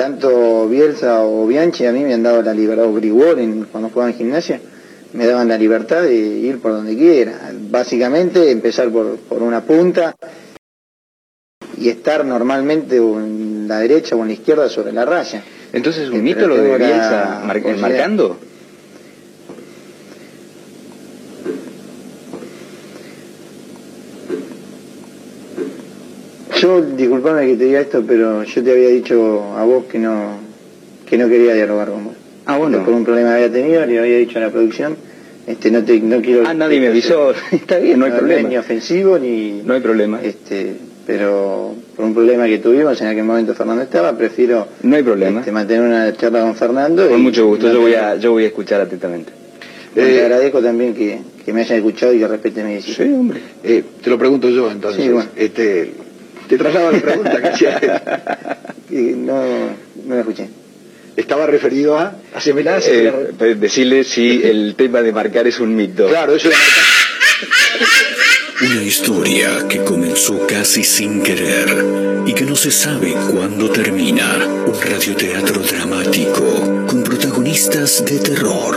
tanto Bielsa o Bianchi a mí me han dado la libertad, o Grigol cuando jugaba en gimnasia, me daban la libertad de ir por donde quiera. Básicamente empezar por, por una punta y estar normalmente en la derecha o en la izquierda sobre la raya. Entonces, ¿un mito lo de Bielsa marcando? Yo, disculpame que te diga esto, pero yo te había dicho a vos que no que no quería dialogar con vos. Ah, bueno. por un problema que había tenido, le había dicho a la producción, este, no, te, no quiero... Ah, nadie me avisó, está bien, no hay problema. Ni ofensivo, ni... No hay problema. Este, pero por un problema que tuvimos en aquel momento Fernando estaba, prefiero no hay problema. Este, mantener una charla con Fernando. Con mucho gusto, yo voy, a, yo voy a escuchar atentamente. te eh, agradezco también que, que, me hayan escuchado y que respeten mi decisión. Sí, hombre. Eh, te lo pregunto yo entonces. Sí, bueno. este, te traslado la pregunta que hacía. no, no me escuché. Estaba referido a. Eh, pues, decirle si el tema de marcar es un mito. Claro, eso es Una historia que comenzó casi sin querer y que no se sabe cuándo termina. Un radioteatro dramático con protagonistas de terror.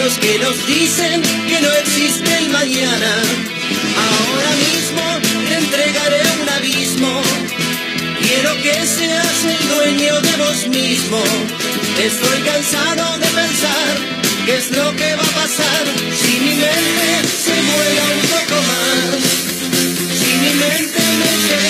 calendarios que nos dicen que no existe el mañana. Ahora mismo te entregaré un abismo. Quiero que seas el dueño de vos mismo. Estoy cansado de pensar qué es lo que va a pasar si mi mente se mueva un poco más. Si mi mente me lleva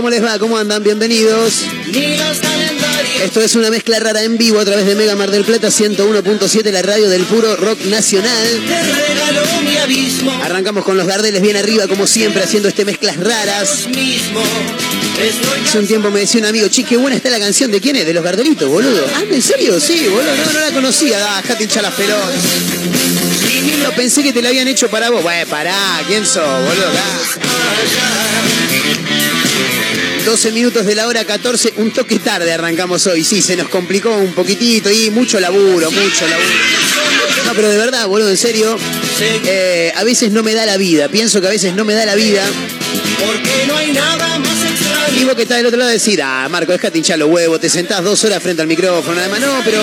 ¿cómo les va? ¿Cómo andan? Bienvenidos. Esto es una mezcla rara en vivo a través de Mega Mar del Plata 101.7, la radio del puro rock nacional. Te. Arrancamos con los Gardeles bien arriba, como siempre, haciendo este mezclas raras. Hace un tiempo me decía un amigo, che, qué buena está la canción de quién es, de los Gardelitos, boludo. Ah, ¿en serio? Sí, boludo, no, no la conocía. Ah, dejate hinchar las. No pensé que te la habían hecho para vos. Bueno, pará, ¿quién sos, boludo? Ah. 12 minutos de la hora 14, un toque tarde arrancamos hoy. Sí, se nos complicó un poquitito y mucho laburo, mucho laburo. No, pero de verdad, boludo, en serio, eh, a veces no me da la vida. Pienso que a veces no me da la vida. porque no hay nada más Y vos que estás del otro lado decir, ah, Marco, dejate hinchar los huevos, te sentás dos horas frente al micrófono, nada más. No, pero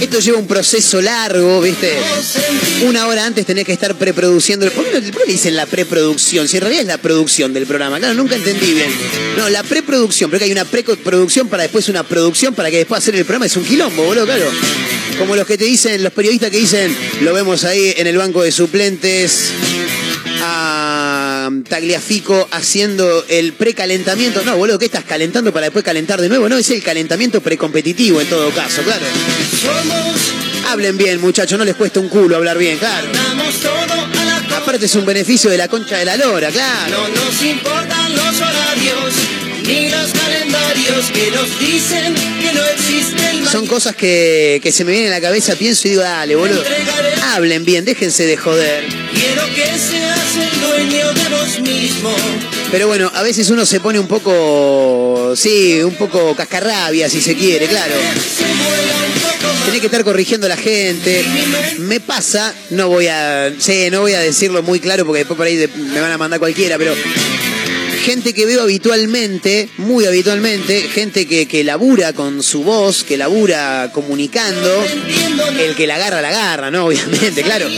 esto lleva un proceso largo, ¿viste? Una hora antes tenés que estar preproduciendo. ¿Por qué, no- por qué le dicen la preproducción? Si en realidad es la producción del programa. Claro, nunca entendí bien. No, la preproducción, pero que hay una preproducción para después una producción para que después hacer el programa. Es un quilombo, boludo, claro. Como los que te dicen, los periodistas que dicen, lo vemos ahí en el banco de suplentes a Tagliafico haciendo el precalentamiento. No, boludo, ¿qué estás calentando para después calentar de nuevo? No, es el calentamiento precompetitivo en todo caso, claro. Hablen bien, muchachos, no les cuesta un culo hablar bien, claro. Aparte es un beneficio de la concha de la lora, claro. No nos importan los horarios ni los calendarios que nos dicen que no existe el Son cosas que, que se me vienen a la cabeza, pienso y digo, dale, boludo. Hablen bien, déjense de joder. Quiero que seas el dueño de vos mismo. Pero bueno, a veces uno se pone un poco, sí, un poco cascarrabia si se quiere, claro. Tiene que estar corrigiendo a la gente. Me pasa, no voy a, sí, no voy a decirlo muy claro porque después por ahí me van a mandar cualquiera, pero gente que veo habitualmente, muy habitualmente, gente que, que labura con su voz, que labura comunicando, el que la agarra, la agarra, ¿no? Obviamente, claro.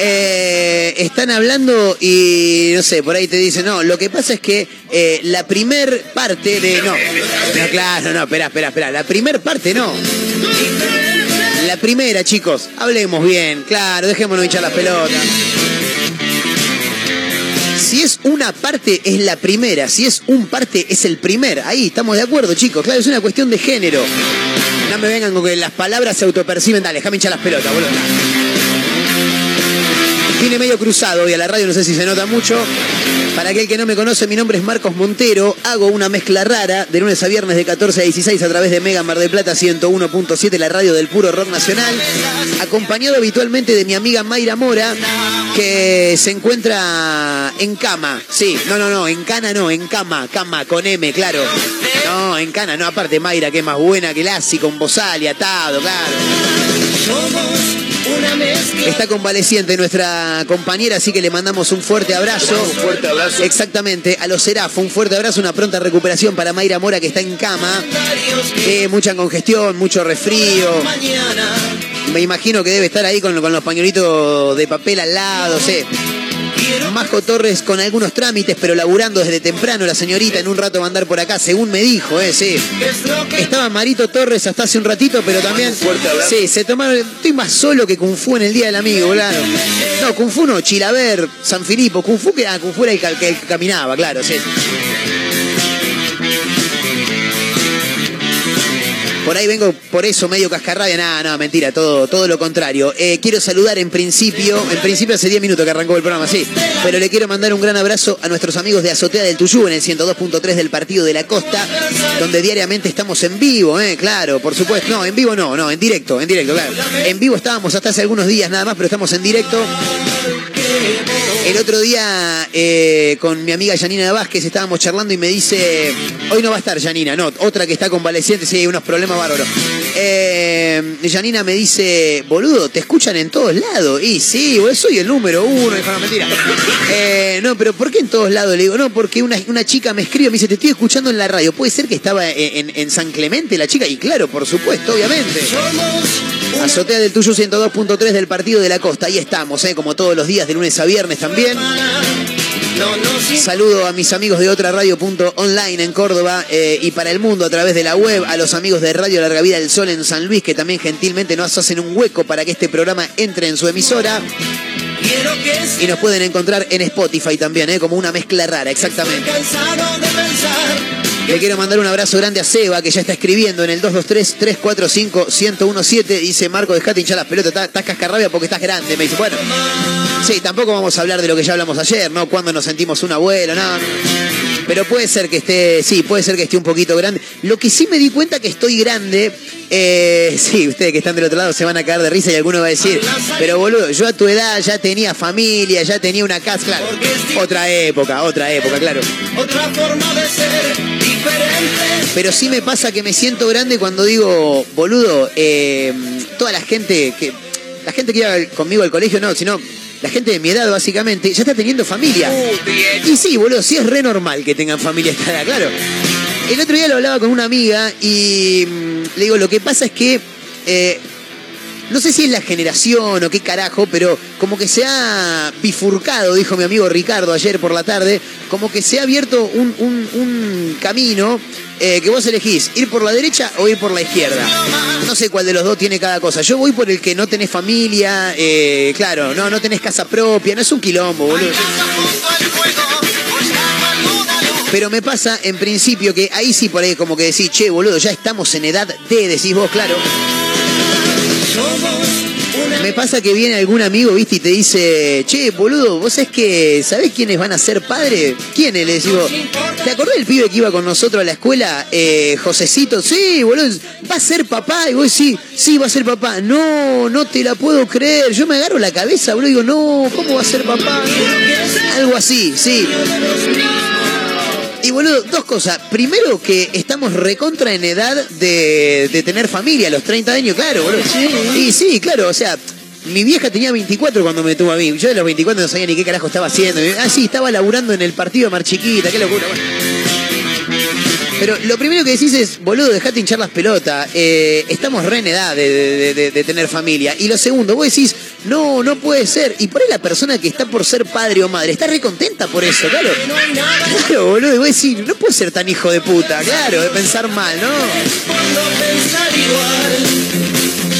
Eh, están hablando y no sé, por ahí te dicen, no, lo que pasa es que eh, la primer parte de. No, no, claro, no, espera, espera, espera. La primer parte no. La primera, chicos, hablemos bien, claro, dejémonos hinchar las pelotas. Si es una parte, es la primera. Si es un parte, es el primer. Ahí estamos de acuerdo, chicos. Claro, es una cuestión de género. No me vengan con que las palabras se autoperciben. Dale, déjame hinchar las pelotas, boludo. Vine medio cruzado hoy a la radio, no sé si se nota mucho. Para aquel que no me conoce, mi nombre es Marcos Montero. Hago una mezcla rara de lunes a viernes de 14 a 16 a través de Mega Mar del Plata 101.7, la radio del puro rock nacional. Acompañado habitualmente de mi amiga Mayra Mora, que se encuentra en cama. Sí, no, no, no, en cana no, en cama, cama, con M, claro. No, en cana, no, aparte Mayra, que es más buena que Lassi, con bozal y atado, claro. Está convaleciente nuestra compañera, así que le mandamos un fuerte abrazo. Un fuerte abrazo. Exactamente, a los Serafo, un fuerte abrazo, una pronta recuperación para Mayra Mora que está en cama. Eh, mucha congestión, mucho resfrío. Me imagino que debe estar ahí con, con los pañuelitos de papel al lado, sí. Majo Torres con algunos trámites, pero laburando desde temprano la señorita. En un rato va a andar por acá, según me dijo, eh, sí. Estaba Marito Torres hasta hace un ratito, pero también. Sí, se tomaron. Estoy más solo que Kung Fu en el Día del Amigo, claro. No, Kung Fu no, Chilaver, San Filipo. Kung Fu que, ah, Kung Fu era el, que, el que caminaba, claro, sí. Por ahí vengo por eso medio cascarrabia, nada, no, mentira, todo, todo lo contrario. Eh, quiero saludar en principio, en principio hace 10 minutos que arrancó el programa, sí, pero le quiero mandar un gran abrazo a nuestros amigos de Azotea del Tuyú en el 102.3 del Partido de la Costa, donde diariamente estamos en vivo, eh, claro, por supuesto. No, en vivo no, no, en directo, en directo, claro. En vivo estábamos hasta hace algunos días nada más, pero estamos en directo. El otro día eh, con mi amiga Janina Vázquez estábamos charlando y me dice, hoy no va a estar Janina, no, otra que está convaleciente, sí, unos problemas bárbaros. Eh, Janina me dice, boludo, te escuchan en todos lados. Y sí, soy el número uno, dijo, no, mentira. Eh, no, pero ¿por qué en todos lados? Le digo, no, porque una, chica me escribe, me dice, te estoy escuchando en la radio. ¿Puede ser que estaba en, en- en San Clemente la chica? Y claro, por supuesto, obviamente. Azotea del Tuyo 102.3 del Partido de la Costa. Ahí estamos, ¿eh? como todos los días, de lunes a viernes también. Saludo a mis amigos de otra radio.online en Córdoba eh, y para el mundo a través de la web, a los amigos de Radio Larga Vida del Sol en San Luis, que también gentilmente nos hacen un hueco para que este programa entre en su emisora. Y nos pueden encontrar en Spotify también, ¿eh? como una mezcla rara, exactamente. Le quiero mandar un abrazo grande a Seba, que ya está escribiendo en el 223-345-1017. Dice Marco, dejate hinchar las pelotas, estás- cascarrabia porque estás grande. Me dice, bueno, sí, tampoco vamos a hablar de lo que ya hablamos ayer, ¿no? Cuando nos sentimos un abuelo, no. Pero puede ser que esté, sí, puede ser que esté un poquito grande. Lo que sí me di cuenta que estoy grande, eh, sí, ustedes que están del otro lado se van a caer de risa y alguno va a decir, pero boludo, yo a tu edad ya tenía familia, ya tenía una casa, claro. Otra época, otra época, claro. otra forma de ser diferente. Pero sí me pasa que me siento grande cuando digo, boludo, eh, toda la gente que. La gente que iba conmigo al colegio, no, sino la gente de mi edad, básicamente, ya está teniendo familia. Y sí, boludo, sí es re normal que tengan familia esta edad, claro. El otro día lo hablaba con una amiga y mm, le digo, lo que pasa es que. eh, no sé si es la generación o qué carajo, pero como que se ha bifurcado, dijo mi amigo Ricardo ayer por la tarde, como que se ha abierto un, un- camino eh, que vos elegís, ir por la derecha o ir por la izquierda. No sé cuál de los dos tiene cada cosa. Yo voy por el que no tenés familia, eh, claro, no, no tenés casa propia, no es un quilombo, boludo. Pero me pasa en principio que ahí sí por ahí como que decís, che, boludo, ya estamos en edad de, decís vos, claro. Me pasa que viene algún amigo, viste, y te dice, che, boludo, vos es que, ¿sabés quiénes van a ser padres? ¿Quiénes? Le digo, ¿te acordás del pibe que iba con nosotros a la escuela? Eh, Josecito, sí, boludo, va a ser papá. Y vos sí, sí, va a ser papá. No, no te la puedo creer. Yo me agarro la cabeza, boludo, digo, no, ¿cómo va a ser papá? Algo así, sí. Y boludo, dos cosas. Primero que estamos recontra en edad de, de tener familia, a los 30 años, claro, boludo. Sí, sí, claro, o sea, mi vieja tenía 24 cuando me tuvo a mí. Yo de los 24 no sabía ni qué carajo estaba haciendo. Ah, sí, estaba laburando en el partido de Marchiquita, qué locura. Pero lo primero que decís es, boludo, dejate hinchar las pelotas. Eh, estamos re en edad de, tener familia. Y lo segundo, vos decís, no, no puede ser. Y por ahí la persona que está por ser padre o madre está re contenta por eso, claro. Claro, boludo, y vos decís, no puede ser tan hijo de puta, claro, de pensar mal, ¿no?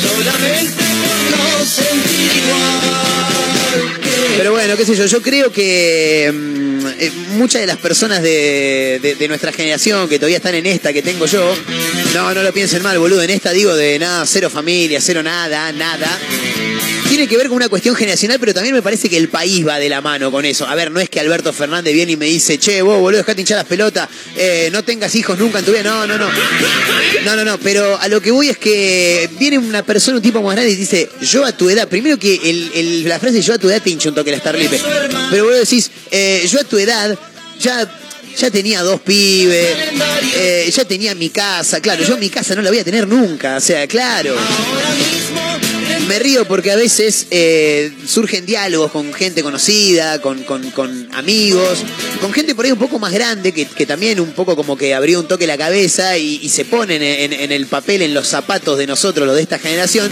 solamente no sentir igual. Pero bueno, qué sé yo, yo creo que mm, eh, muchas de las personas de, nuestra generación que todavía están en esta que tengo yo, no, no lo piensen mal, boludo, en esta digo de nada, cero familia, cero nada, nada tiene que ver con una cuestión generacional, pero también me parece que el país va de la mano con eso. A ver, no es que Alberto Fernández viene y me dice, che, vos, boludo, dejate hinchar las pelotas, eh, no tengas hijos nunca en tu vida. No, no, no. No, no, no. Pero a lo que voy es que viene una persona, un tipo más grande y dice, yo a tu edad, primero que la frase yo a tu edad te hincho un toque la Starlipe. Pero vos decís, eh, yo a tu edad ya ya tenía dos pibes, eh, ya tenía mi casa, claro, yo mi casa no la voy a tener nunca, o sea, claro me río porque a veces eh, surgen diálogos con gente conocida, con, amigos, con gente por ahí un poco más grande, que, también un poco como que abrió un toque la cabeza y, se ponen en, el papel, en los zapatos de nosotros, los de esta generación,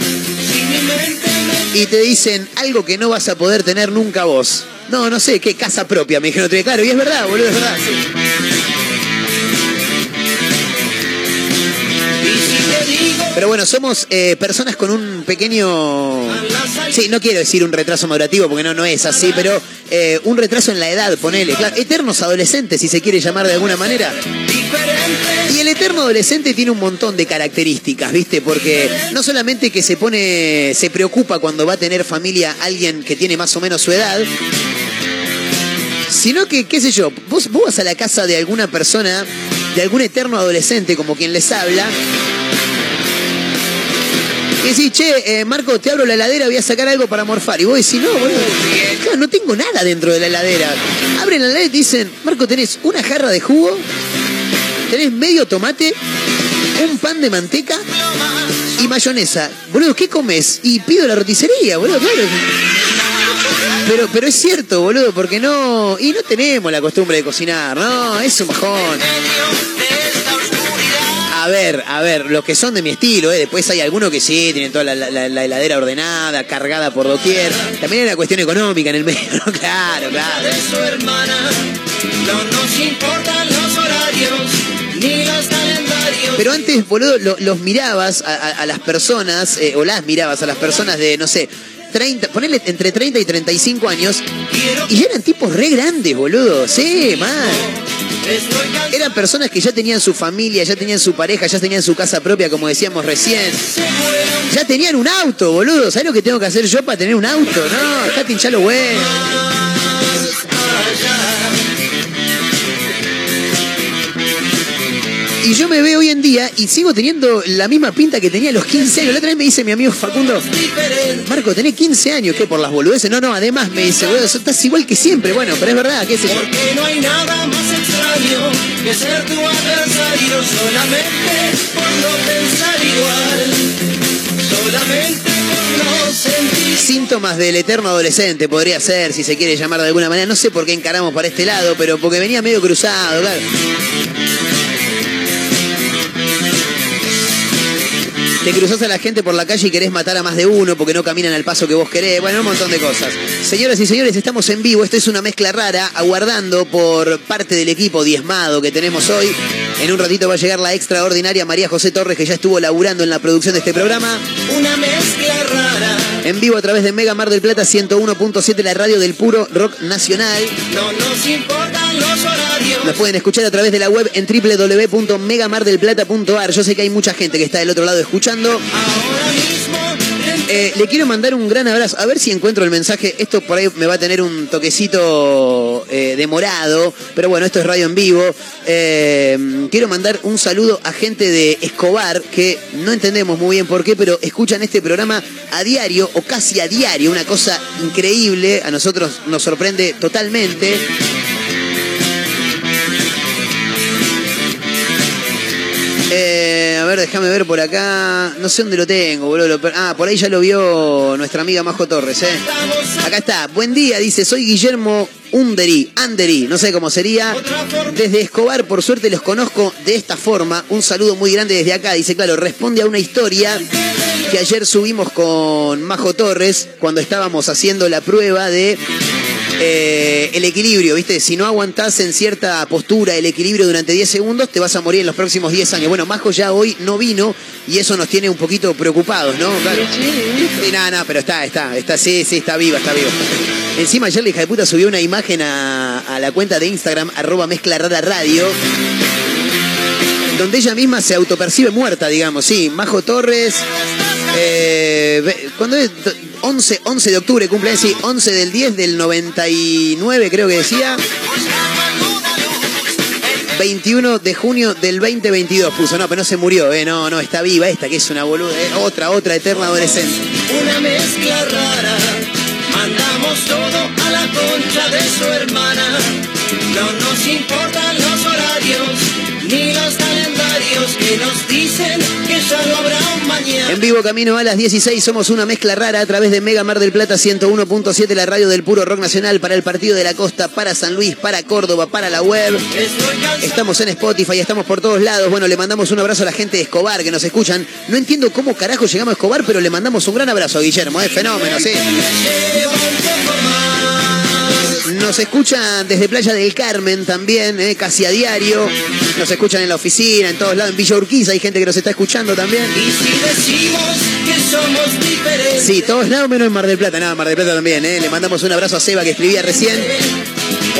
y te dicen algo que no vas a poder tener nunca vos. No, no sé, qué casa propia, me dijeron. Claro, y es verdad, boludo, es verdad. Pero bueno, somos eh, personas con un pequeño. Sí, no quiero decir un retraso madurativo porque no, no es así, pero eh, un retraso en la edad, ponele. Eternos adolescentes, si se quiere llamar de alguna manera. Y el eterno adolescente tiene un montón de características, ¿viste? Porque no solamente que se pone, se preocupa cuando va a tener familia alguien que tiene más o menos su edad, sino que, qué sé yo, vos, vos vas a la casa de alguna persona, de algún eterno adolescente como quien les habla, y decís, che, eh, Marco, te abro la heladera, voy a sacar algo para morfar. Y vos decís, no, boludo, claro, no tengo nada dentro de la heladera. Abren la heladera y te dicen, Marco, tenés una jarra de jugo, tenés medio tomate, un pan de manteca y mayonesa. Boludo, ¿qué comes? Y pido la roticería, boludo, claro. Pero, pero es cierto, boludo, porque no. Y no tenemos la costumbre de cocinar, no, es un. A ver, a ver, los que son de mi estilo, ¿eh? después hay algunos que sí, tienen toda la, heladera ordenada, cargada por doquier. También hay una cuestión económica en el medio, ¿no? Claro, claro. no nos importan los horarios ni los calendarios. Pero antes, boludo, los mirabas a, las personas, eh, o las mirabas a las personas de, no sé, 30, ponele entre 30 y 35 años, y eran tipos re grandes, boludo. Sí, man. Eran personas que ya tenían su familia, ya tenían su pareja, ya tenían su casa propia, como decíamos recién. Ya tenían un auto, boludo. ¿Sabes lo que tengo que hacer yo para tener un auto? No, dejate hinchar lo Y yo me veo hoy en día y sigo teniendo la misma pinta que tenía a los 15 años. La otra vez me dice mi amigo Facundo, Marco, tenés 15 años, ¿qué? Por las boludeces. No, no, además me dice, boludo, estás igual que siempre. Bueno, pero es verdad, qué sé Porque no hay nada más extraño que ser tu adversario solamente por no pensar igual. Solamente. Síntomas del eterno adolescente podría ser, si se quiere llamar de alguna manera. No sé por qué encaramos para este lado, pero porque venía medio cruzado, claro. Te cruzás a la gente por la calle y querés matar a más de uno porque no caminan al paso que vos querés. Bueno, un montón de cosas. Señoras y señores, estamos en vivo. Esto es una mezcla rara, aguardando por parte del equipo diezmado que tenemos hoy. En un ratito va a llegar la extraordinaria María José Torres, que ya estuvo laburando en la producción de este programa. Una mezcla rara. En vivo a través de Mega Mar del Plata 101.7, la radio del puro rock nacional. No nos importan los horarios. Nos pueden escuchar a través de la web en www.megamardelplata.ar. Yo sé que hay mucha gente que está del otro lado escuchando. Ahora mismo Eh, le quiero mandar un gran abrazo. A ver si encuentro el mensaje. Esto por ahí me va a tener un toquecito eh, demorado. Pero bueno, esto es radio en vivo. Eh, quiero mandar un saludo a gente de Escobar que no entendemos muy bien por qué, pero escuchan este programa a diario o casi a diario. Una cosa increíble. A nosotros nos sorprende totalmente. Ver, déjame ver por acá. No sé dónde lo tengo, boludo. Ah, por ahí ya lo vio nuestra amiga Majo Torres, ¿eh? Acá está. Buen día, dice. Soy Guillermo Underi, Anderi, no sé cómo sería. Desde Escobar, por suerte los conozco de esta forma. Un saludo muy grande desde acá. Dice, claro, responde a una historia que ayer subimos con Majo Torres cuando estábamos haciendo la prueba de eh, el equilibrio, ¿viste? Si no aguantás en cierta postura el equilibrio durante 10 segundos, te vas a morir en los próximos 10 años. Bueno, Majo ya hoy no vino y eso nos tiene un poquito preocupados, ¿no? Claro. Sí, nada, no, pero está, está, está, sí, sí, está viva, está viva. Encima ayer la hija de puta subió una imagen a, la cuenta de Instagram, arroba mezcla radio, donde ella misma se autopercibe muerta, digamos, sí. Majo Torres, eh, cuando es 11, 11 de octubre cumple, sí, 11 del 10 del 99 creo que decía. 21 de junio del 2022 puso, no, pero no se murió, eh, no, no, está viva esta que es una boluda, eh, otra, otra eterna adolescente. Una mezcla rara, mandamos todo a la concha de su hermana, no nos importan los horarios ni los calendarios que nos dicen que ya no habrá En vivo camino a las 16 somos una mezcla rara a través de Mega Mar del Plata 101.7, la radio del puro rock nacional para el Partido de la Costa, para San Luis, para Córdoba, para la web. Estamos en Spotify, estamos por todos lados. Bueno, le mandamos un abrazo a la gente de Escobar que nos escuchan. No entiendo cómo carajo llegamos a Escobar, pero le mandamos un gran abrazo a Guillermo, es fenómeno, sí. Nos escuchan desde Playa del Carmen también, eh, casi a diario. Nos escuchan en la oficina, en todos lados. En Villa Urquiza hay gente que nos está escuchando también. Y si decimos que somos diferentes. Sí, todos lados menos en Mar del Plata. Nada, Mar del Plata también. Eh. Le mandamos un abrazo a Seba que escribía recién.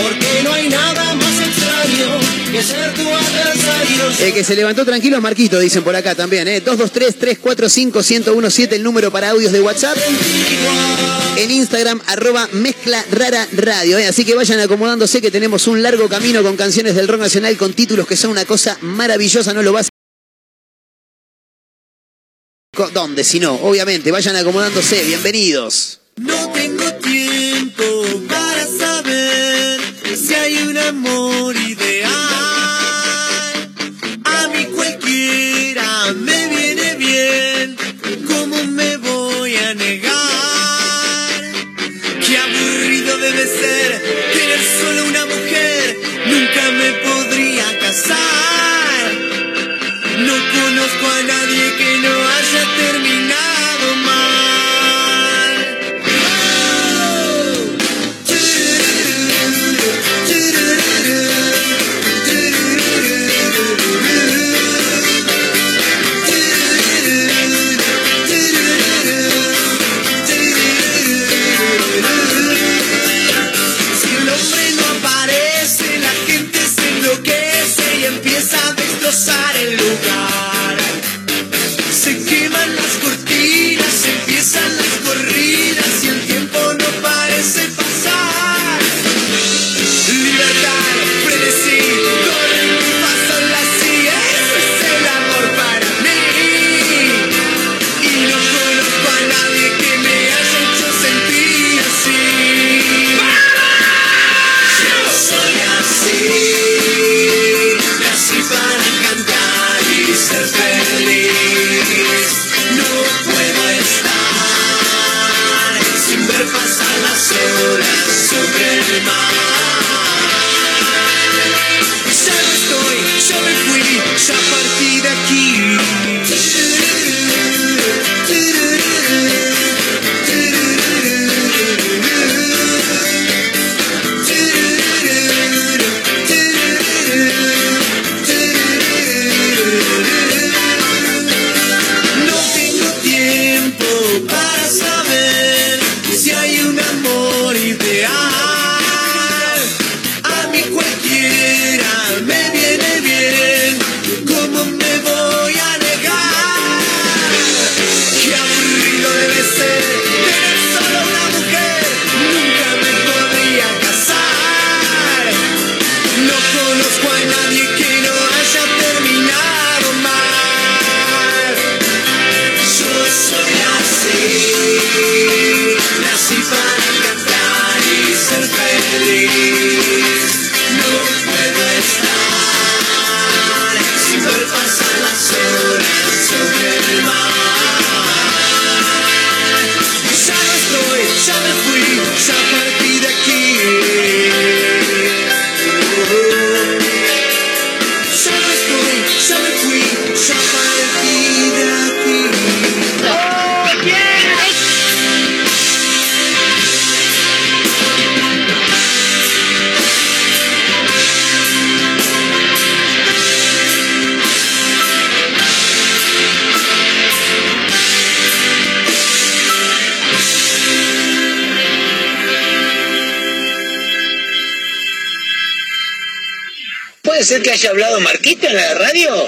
Porque no hay nada más extraño que ser tu adversario. El que se levantó tranquilo es Marquito, dicen por acá también. ¿eh? 223-345-1017, el número para audios de WhatsApp. En Instagram, arroba mezcla rara radio. ¿eh? Así que vayan acomodándose que tenemos un largo camino con canciones del rock nacional con títulos que son una cosa maravillosa. No lo vas ¿Dónde? Si no, obviamente, vayan acomodándose. Bienvenidos. No tengo tiempo para saber si hay un amor. Que haya hablado Marquito en la radio?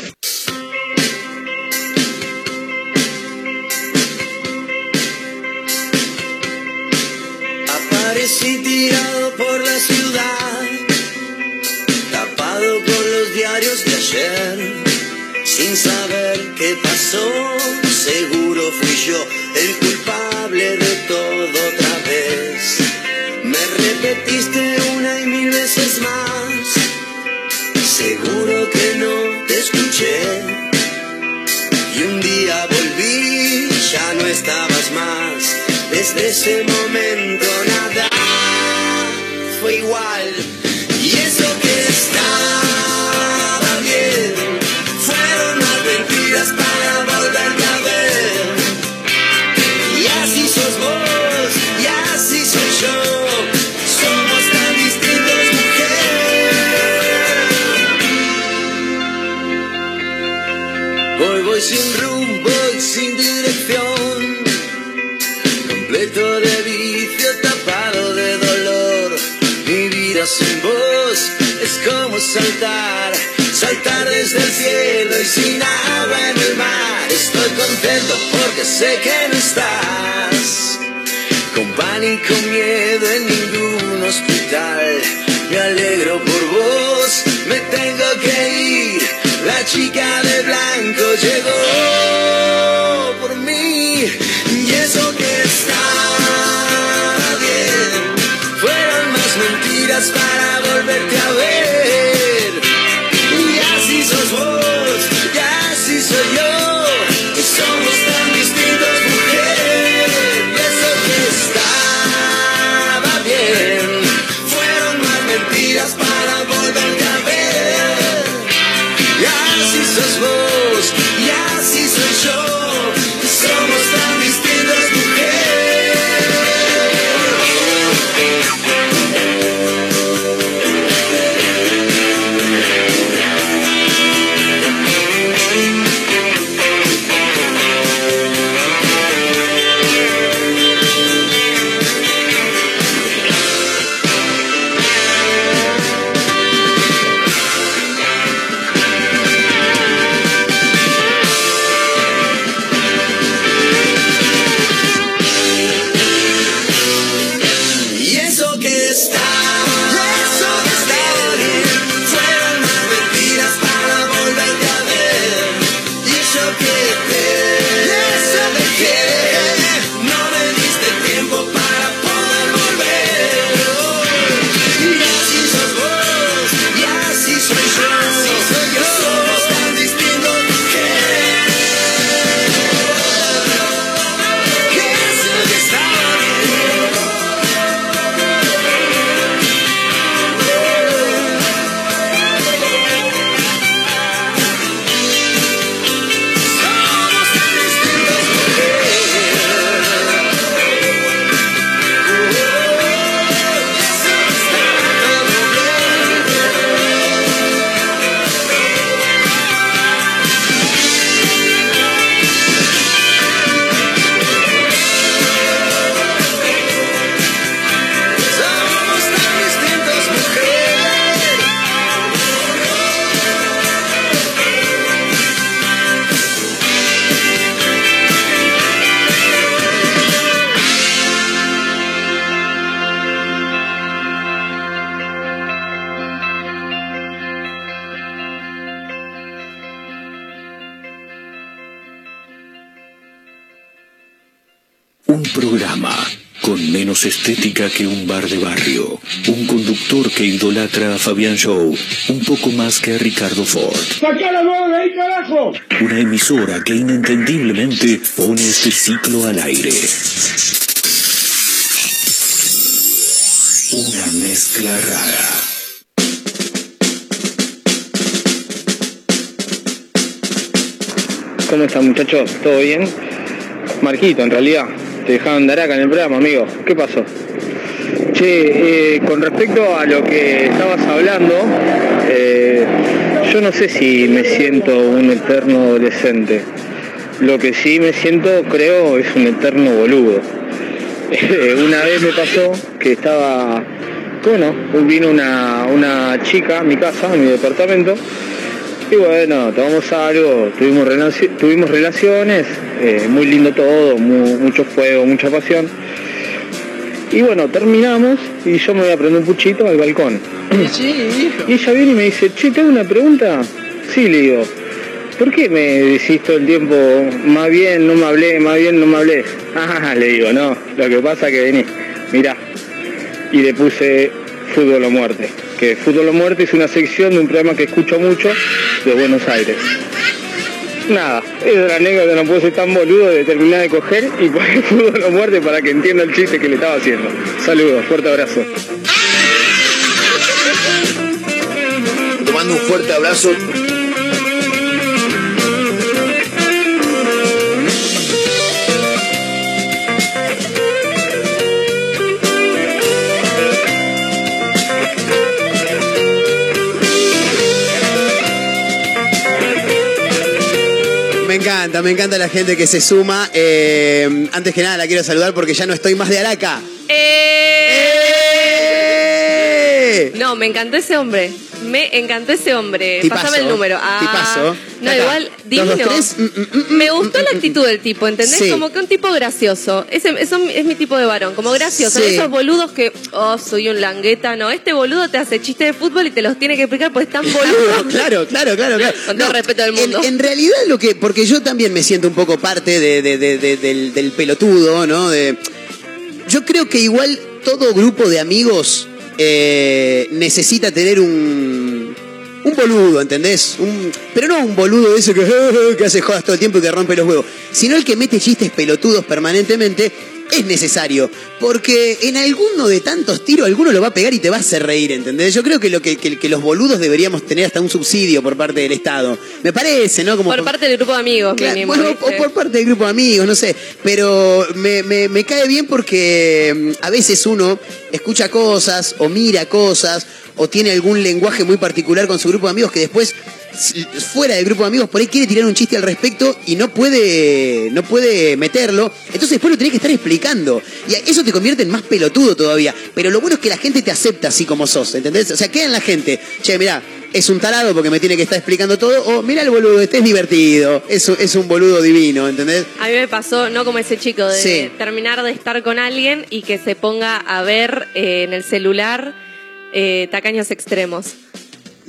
Fabián Show un poco más que a Ricardo Ford. ¡Sacá la mano de ahí, carajo! Una emisora que inentendiblemente pone este ciclo al aire. Una mezcla rara. ¿Cómo están muchachos? ¿Todo bien? Marquito, en realidad. Te dejaban dar acá en el programa, amigo. ¿Qué pasó? Che, eh, con respecto a lo que estabas hablando, eh, yo no sé si me siento un eterno adolescente. Lo que sí me siento, creo, es un eterno boludo. Una vez me pasó que estaba bueno, vino una, una chica a mi casa, a mi departamento, y bueno, tomamos algo, tuvimos, tuvimos relaciones, eh, muy lindo todo, mucho fuego, mucha pasión. Y bueno, terminamos y yo me voy a prender un puchito al balcón. Y ella viene y me dice, che, tengo una pregunta. Sí, le digo, ¿por qué me decís todo el tiempo, más bien no me hablé, más bien no me hablé? Ah, le digo, no, lo que pasa es que vení, mirá. Y le puse fútbol o muerte, que fútbol o muerte es una sección de un programa que escucho mucho de Buenos Aires. Nada, es la anécdota, no puedo tan boludo de terminar de coger y poner fútbol o muerte para que entienda el chiste que le estaba haciendo. Saludos, fuerte abrazo. Te mando un fuerte abrazo. Encanta, me encanta la gente que se suma. Eh, antes que nada la quiero saludar porque ya no estoy más de Araca. ¡Eh! No, me encantó ese hombre. Me encantó ese hombre. Pasame el número. Ah, No, igual, divino. Mm, mm, mm, me gustó la actitud del tipo, ¿entendés? Como que un tipo gracioso. Ese, eso es mi tipo de varón, como gracioso. Esos boludos que, oh, soy un langueta. No, este boludo te hace chistes de fútbol y te los tiene que explicar porque es tan boludo. claro, claro, claro, claro. Con todo respeto del mundo. En, realidad lo que, porque yo también me siento un poco parte de, del, del pelotudo, ¿no? De, yo creo que igual todo grupo de amigos eh, necesita tener un, un boludo, ¿entendés? Un, pero no un boludo ese que, que hace jodas todo el tiempo y que rompe los huevos, sino el que mete chistes pelotudos permanentemente es necesario. Porque en alguno de tantos tiros, alguno lo va a pegar y te va a hacer reír, ¿entendés? Yo creo que, lo que, que, los boludos deberíamos tener hasta un subsidio por parte del Estado. Me parece, ¿no? Como por, parte del grupo de amigos, Bueno, o por parte del grupo de amigos, no sé. Pero me, me cae bien porque mm, a veces uno escucha cosas o mira cosas o tiene algún lenguaje muy particular con su grupo de amigos que después fuera del grupo de amigos por ahí quiere tirar un chiste al respecto y no puede no puede meterlo, entonces después lo tenés que estar explicando. Y eso te convierte en más pelotudo todavía. Pero lo bueno es que la gente te acepta así como sos, ¿entendés? O sea, queda en la gente. Che, mirá, es un tarado porque me tiene que estar explicando todo, o mira el boludo, este es divertido, es, es un boludo divino, ¿entendés? A mí me pasó, no como ese chico, de terminar de estar con alguien y que se ponga a ver eh, en el celular eh, tacaños extremos.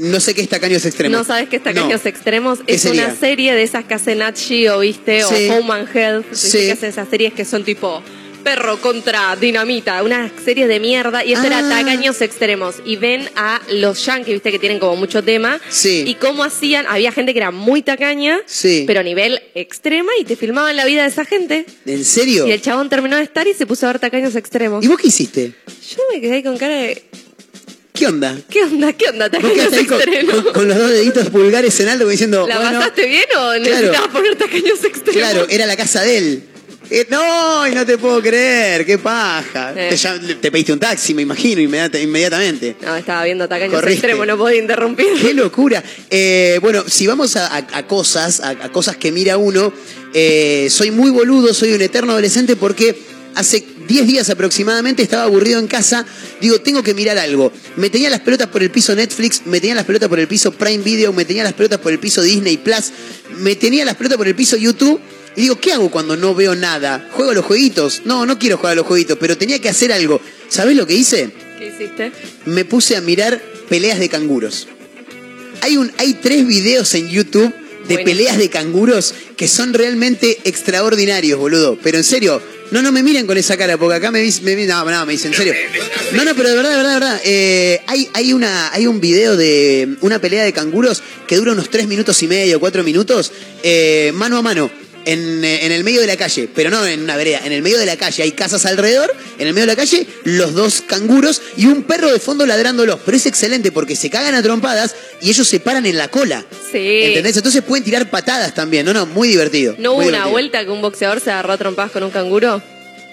No sé qué es Tacaños Extremos. ¿No sabes qué es Tacaños Extremos? Es una serie de esas que hace Nat o ¿viste? O Home and Health. Sí. Que hacen esas series que son tipo perro contra dinamita, una serie de mierda. Y esto era ah. Tacaños Extremos. Y ven a los yankees, ¿viste? Que tienen como mucho tema. Sí. Y cómo hacían. Había gente que era muy tacaña. Sí. Pero a nivel extrema y te filmaban la vida de esa gente. ¿En serio? Y el chabón terminó de estar y se puso a ver Tacaños Extremos. ¿Y vos qué hiciste? Yo me quedé con cara de. ¿Qué onda? ¿Qué onda? ¿Qué onda? ¿Te con, con, los dos deditos pulgares en alto diciendo. ¿La pasaste bien o necesitabas poner tacaños extremos? Claro, era la casa de él. Eh, no, y no te puedo creer, qué paja. Eh. Te, pediste un taxi, me imagino, inmediatamente. No, estaba viendo tacaños extremos, no podía interrumpir. Qué locura. Eh, bueno, si vamos a, cosas, a, cosas que mira uno, soy muy boludo, soy un eterno adolescente porque hace 10 días aproximadamente estaba aburrido en casa, digo, tengo que mirar algo. Me tenía las pelotas por el piso Netflix, me tenía las pelotas por el piso Prime Video, me tenía las pelotas por el piso Disney Plus, me tenía las pelotas por el piso YouTube. Y digo, ¿qué hago cuando no veo nada? ¿Juego a los jueguitos? No, no quiero jugar a los jueguitos, pero tenía que hacer algo. ¿Sabés lo que hice? ¿Qué hiciste? Me puse a mirar peleas de canguros. Hay, un, hay tres videos en YouTube de peleas de canguros que son realmente extraordinarios, boludo. Pero en serio, no, no me miren con esa cara, porque acá me dicen, me, no, no, me dicen, en serio. No, no, pero de verdad, de verdad, de verdad. Eh, hay, hay, una, hay un video de una pelea de canguros que dura unos tres minutos y medio, cuatro minutos, eh, mano a mano en, eh, en, el medio de la calle, pero no en una vereda, en el medio de la calle. Hay casas alrededor, en el medio de la calle, los dos canguros y un perro de fondo ladrándolos. Pero es excelente porque se cagan a trompadas y ellos se paran en la cola. Sí. ¿Entendés? Entonces pueden tirar patadas también. No, no, muy divertido. ¿No hubo una vuelta que un boxeador se agarró a trompadas con un canguro?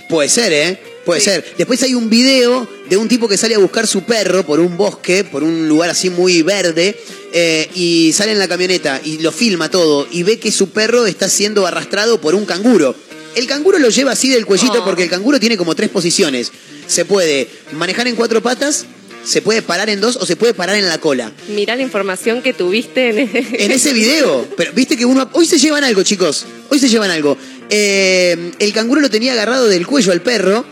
Puede ser, ¿eh? Puede ser. Después hay un video de un tipo que sale a buscar su perro por un bosque, por un lugar así muy verde, eh, y sale en la camioneta y lo filma todo y ve que su perro está siendo arrastrado por un canguro. El canguro lo lleva así del cuellito oh. porque el canguro tiene como tres posiciones. Se puede manejar en cuatro patas, se puede parar en dos o se puede parar en la cola. Mirá la información que tuviste en, en ese video. Pero viste que uno. Hoy se llevan algo, chicos. Hoy se llevan algo. Eh, el canguro lo tenía agarrado del cuello al perro.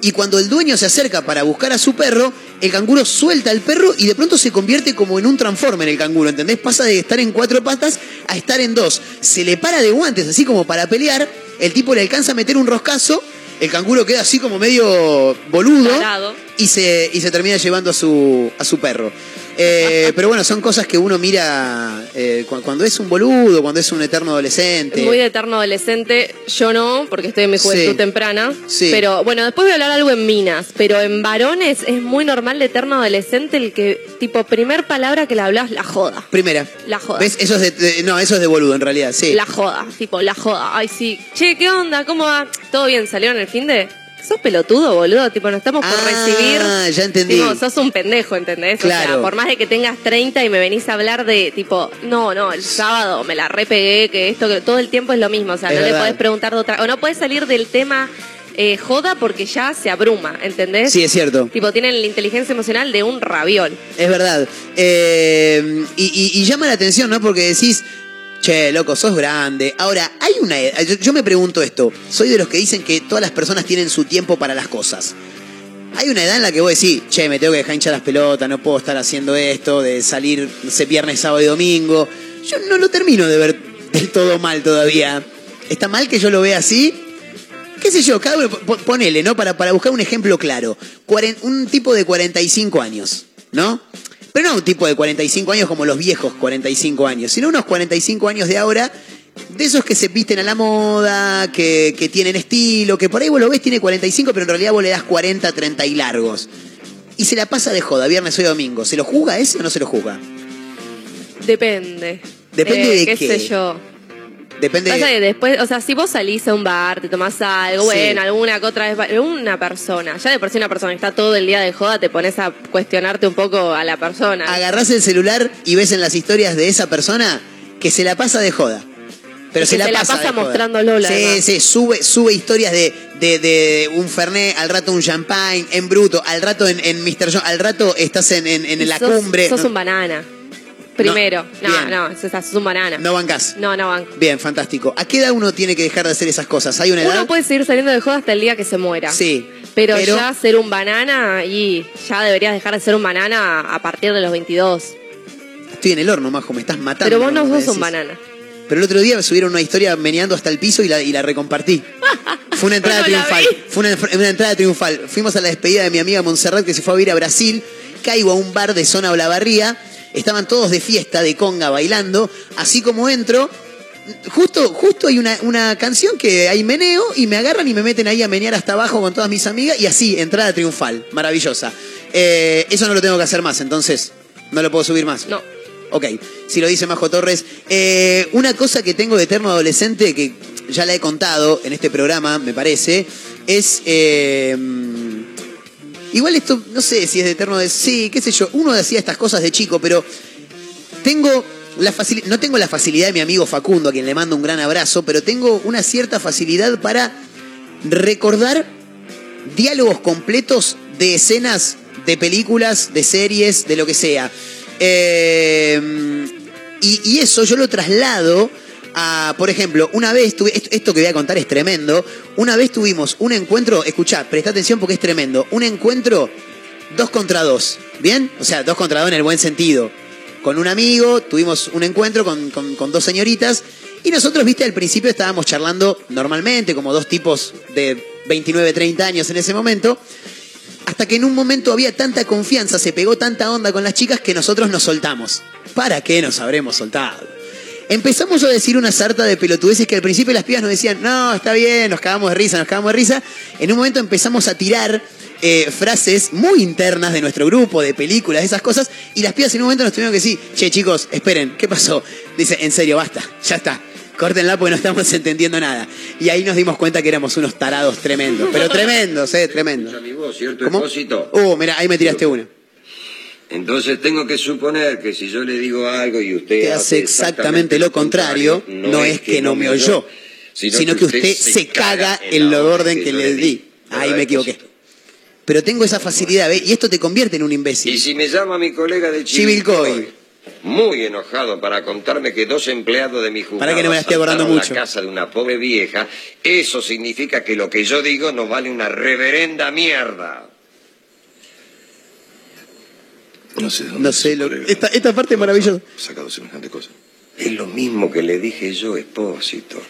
Y cuando el dueño se acerca para buscar a su perro, el canguro suelta al perro y de pronto se convierte como en un transformer el canguro, ¿entendés? Pasa de estar en cuatro patas a estar en dos. Se le para de guantes, así como para pelear. El tipo le alcanza a meter un roscazo el canguro queda así como medio boludo y se, y se termina llevando a su, a su perro. Eh, pero bueno, son cosas que uno mira eh, cuando es un boludo, cuando es un eterno adolescente. Muy de eterno adolescente, yo no, porque estoy en mi juventud temprana. Pero bueno, después voy a hablar algo en minas, pero en varones es muy normal de eterno adolescente el que, tipo, primer palabra que le hablas, la joda. Primera. La joda. ¿Ves? Eso es de, no, eso es de boludo en realidad, sí. La joda, tipo, la joda. Ay, sí. Che, ¿qué onda? ¿Cómo va? ¿Todo bien? ¿Salieron el fin de? Sos pelotudo, boludo. Tipo, no estamos por ah, recibir. ya entendí. Tipo, sos un pendejo, ¿entendés? Claro. O sea, por más de que tengas 30 y me venís a hablar de, tipo, no, no, el sábado me la repegué, que esto, que todo el tiempo es lo mismo. O sea, no le podés preguntar de otra. O no puedes salir del tema. Eh, joda porque ya se abruma, ¿entendés? Sí, es cierto. Tipo, tienen la inteligencia emocional de un raviol. Es verdad. Eh, y, llama la atención, ¿no? Porque decís, Che, loco, sos grande. Ahora, hay una. Yo, me pregunto esto. Soy de los que dicen que todas las personas tienen su tiempo para las cosas. Hay una edad en la que vos decís, che, me tengo que dejar hinchar las pelotas, no puedo estar haciendo esto, de salir, ese viernes, sábado y domingo. Yo no lo termino de ver del todo mal todavía. ¿Está mal que yo lo vea así? qué sé yo, cada uno, ponele, ¿no? Para, para buscar un ejemplo claro. un tipo de 45 años, ¿no? Pero no un tipo de 45 años como los viejos 45 años, sino unos 45 años de ahora, de esos que se visten a la moda, que, tienen estilo, que por ahí vos lo ves tiene 45, pero en realidad vos le das 40, 30 y largos. Y se la pasa de joda, viernes o domingo. ¿Se lo juzga ese o no se lo juzga? Depende. Depende eh, de qué. qué sé yo. Depende de... después, o sea, si vos salís a un bar, te tomás algo, bueno, alguna que otra vez, una persona, ya de por sí una persona que está todo el día de joda, te pones a cuestionarte un poco a la persona. Agarrás el celular y ves en las historias de esa persona que se la pasa de joda. Pero se, la, pasa, mostrando Lola. Sí, sí, sube, sube historias de, de, un Fernet, al rato un champagne, en bruto, al rato en, en Mr. John, al rato estás en, en, la cumbre. Sos un banana. Primero. No, no, eso es un banana. No bancas. No, no banco. Bien, fantástico. ¿A qué edad uno tiene que dejar de hacer esas cosas? ¿Hay una edad? Uno puede seguir saliendo de joda hasta el día que se muera. Sí. Pero, ya ser un banana y ya deberías dejar de ser un banana a partir de los 22. Estoy en el horno, majo, me estás matando. Pero vos no sos un banana. Pero el otro día me subieron una historia meneando hasta el piso y la, y la recompartí. Fue una entrada triunfal. Fue una, una, entrada triunfal. Fuimos a la despedida de mi amiga Montserrat que se fue a vivir a Brasil. Caigo a un bar de zona Olavarría estaban todos de fiesta, de conga, bailando, así como entro, justo, justo hay una, canción que hay meneo y me agarran y me meten ahí a menear hasta abajo con todas mis amigas y así, entrada triunfal, maravillosa. Eh, eso no lo tengo que hacer más, entonces, ¿no lo puedo subir más? No. Ok, si lo dice Majo Torres. Eh, una cosa que tengo de eterno adolescente, que ya la he contado en este programa, me parece, es... Eh, Igual esto, no sé si es de eterno de sí, qué sé yo. Uno decía estas cosas de chico, pero tengo la no tengo la facilidad de mi amigo Facundo, a quien le mando un gran abrazo, pero tengo una cierta facilidad para recordar diálogos completos de escenas de películas, de series, de lo que sea. Eh, y, eso yo lo traslado por ejemplo, una vez tuve, esto, que voy a contar es tremendo, una vez tuvimos un encuentro, escuchá, presta atención porque es tremendo, un encuentro dos contra dos, ¿bien? O sea, dos contra dos en el buen sentido. Con un amigo, tuvimos un encuentro con, con dos señoritas y nosotros, viste, al principio estábamos charlando normalmente, como dos tipos de 29, 30 años en ese momento, hasta que en un momento había tanta confianza, se pegó tanta onda con las chicas que nosotros nos soltamos. ¿Para qué nos habremos soltado? Empezamos a decir una sarta de pelotudeces que al principio las pibas nos decían, no, está bien, nos cagamos de risa, nos cagamos de risa. En un momento empezamos a tirar eh, frases muy internas de nuestro grupo, de películas, de esas cosas, y las pibas en un momento nos tuvieron que decir, che chicos, esperen, ¿qué pasó? Dice, en serio, basta, ya está. Córtenla porque no estamos entendiendo nada. Y ahí nos dimos cuenta que éramos unos tarados tremendos. Pero tremendos, eh, tremendos. ¿Cómo? Uh, mira, ahí me tiraste una. Entonces tengo que suponer que si yo le digo algo y usted hace exactamente, lo contrario, no, es que, no me oyó, sino, que usted, se caga en el orden que le di. Ahí me equivoqué. pero tengo esa facilidad, ¿ves? Y esto te convierte en un imbécil. Y si me llama mi colega de Chivilcoy, muy enojado para contarme que dos empleados de mi juzgado para que no me la esté acordando mucho. la casa de una pobre vieja, eso significa que lo que yo digo no vale una reverenda mierda. No sé, no sé lo... esta, esta parte es maravillosa. Sacado semejante cosa. Es lo mismo que le dije yo, Expósito.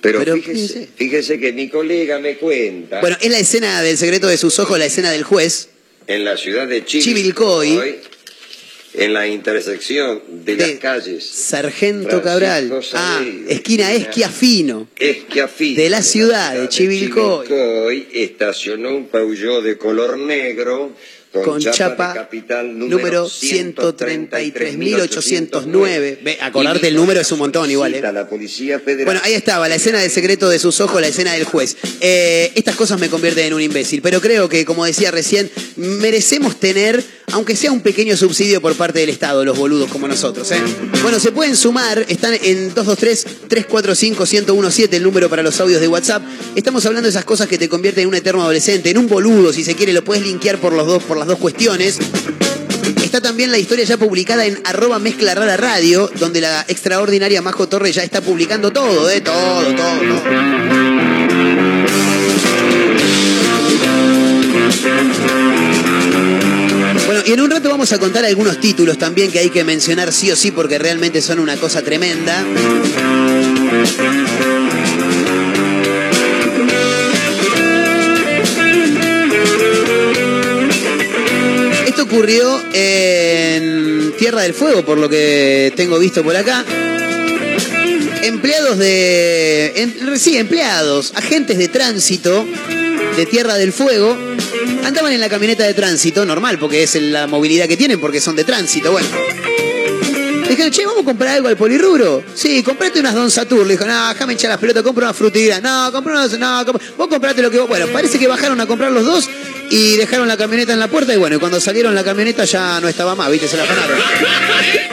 Pero, fíjese, fíjese, que mi colega me cuenta. Bueno, es la escena del secreto de sus ojos, la escena del juez. En la ciudad de Chivilcoy. en la intersección de, las calles. Sargento Cabral. Ah, esquina Esquiafino. Esquiafino. De la ciudad de Chivilcoy. Chivilcoy estacionó un Peugeot de color negro con, chapa, capital número 133.809. Ve, acordarte el número es un montón igual. ¿eh? La Policía Federal. Bueno, ahí estaba, la escena del secreto de sus ojos, la escena del juez. Eh, estas cosas me convierten en un imbécil, pero creo que, como decía recién, merecemos tener, aunque sea un pequeño subsidio por parte del Estado, los boludos como nosotros. ¿eh? Bueno, se pueden sumar, están en 223-345-1017, el número para los audios de WhatsApp. Estamos hablando de esas cosas que te convierten en un eterno adolescente, en un boludo, si se quiere, lo puedes linkear por los dos, por las dos cuestiones. Está también la historia ya publicada en arroba mezcla radio, donde la extraordinaria Majo Torre ya está publicando todo, ¿eh? Todo, todo, todo. Y en un rato vamos a contar algunos títulos también que hay que mencionar sí o sí porque realmente son una cosa tremenda. ocurrió en Tierra del Fuego, por lo que tengo visto por acá. Empleados de. sí, empleados, agentes de tránsito de Tierra del Fuego andaban en la camioneta de tránsito, normal, porque es la movilidad que tienen, porque son de tránsito, bueno. Dijeron, che, ¿vamos a comprar algo al polirrubro? Sí, comprate unas Don Satur. Le dijo, no, déjame echar las pelotas, compra una frutilla. No, compra unas, no, vos comprate lo que vos. Bueno, parece que bajaron a comprar los dos y dejaron la camioneta en la puerta y bueno, cuando salieron la camioneta ya no estaba más, viste, se la afanaron.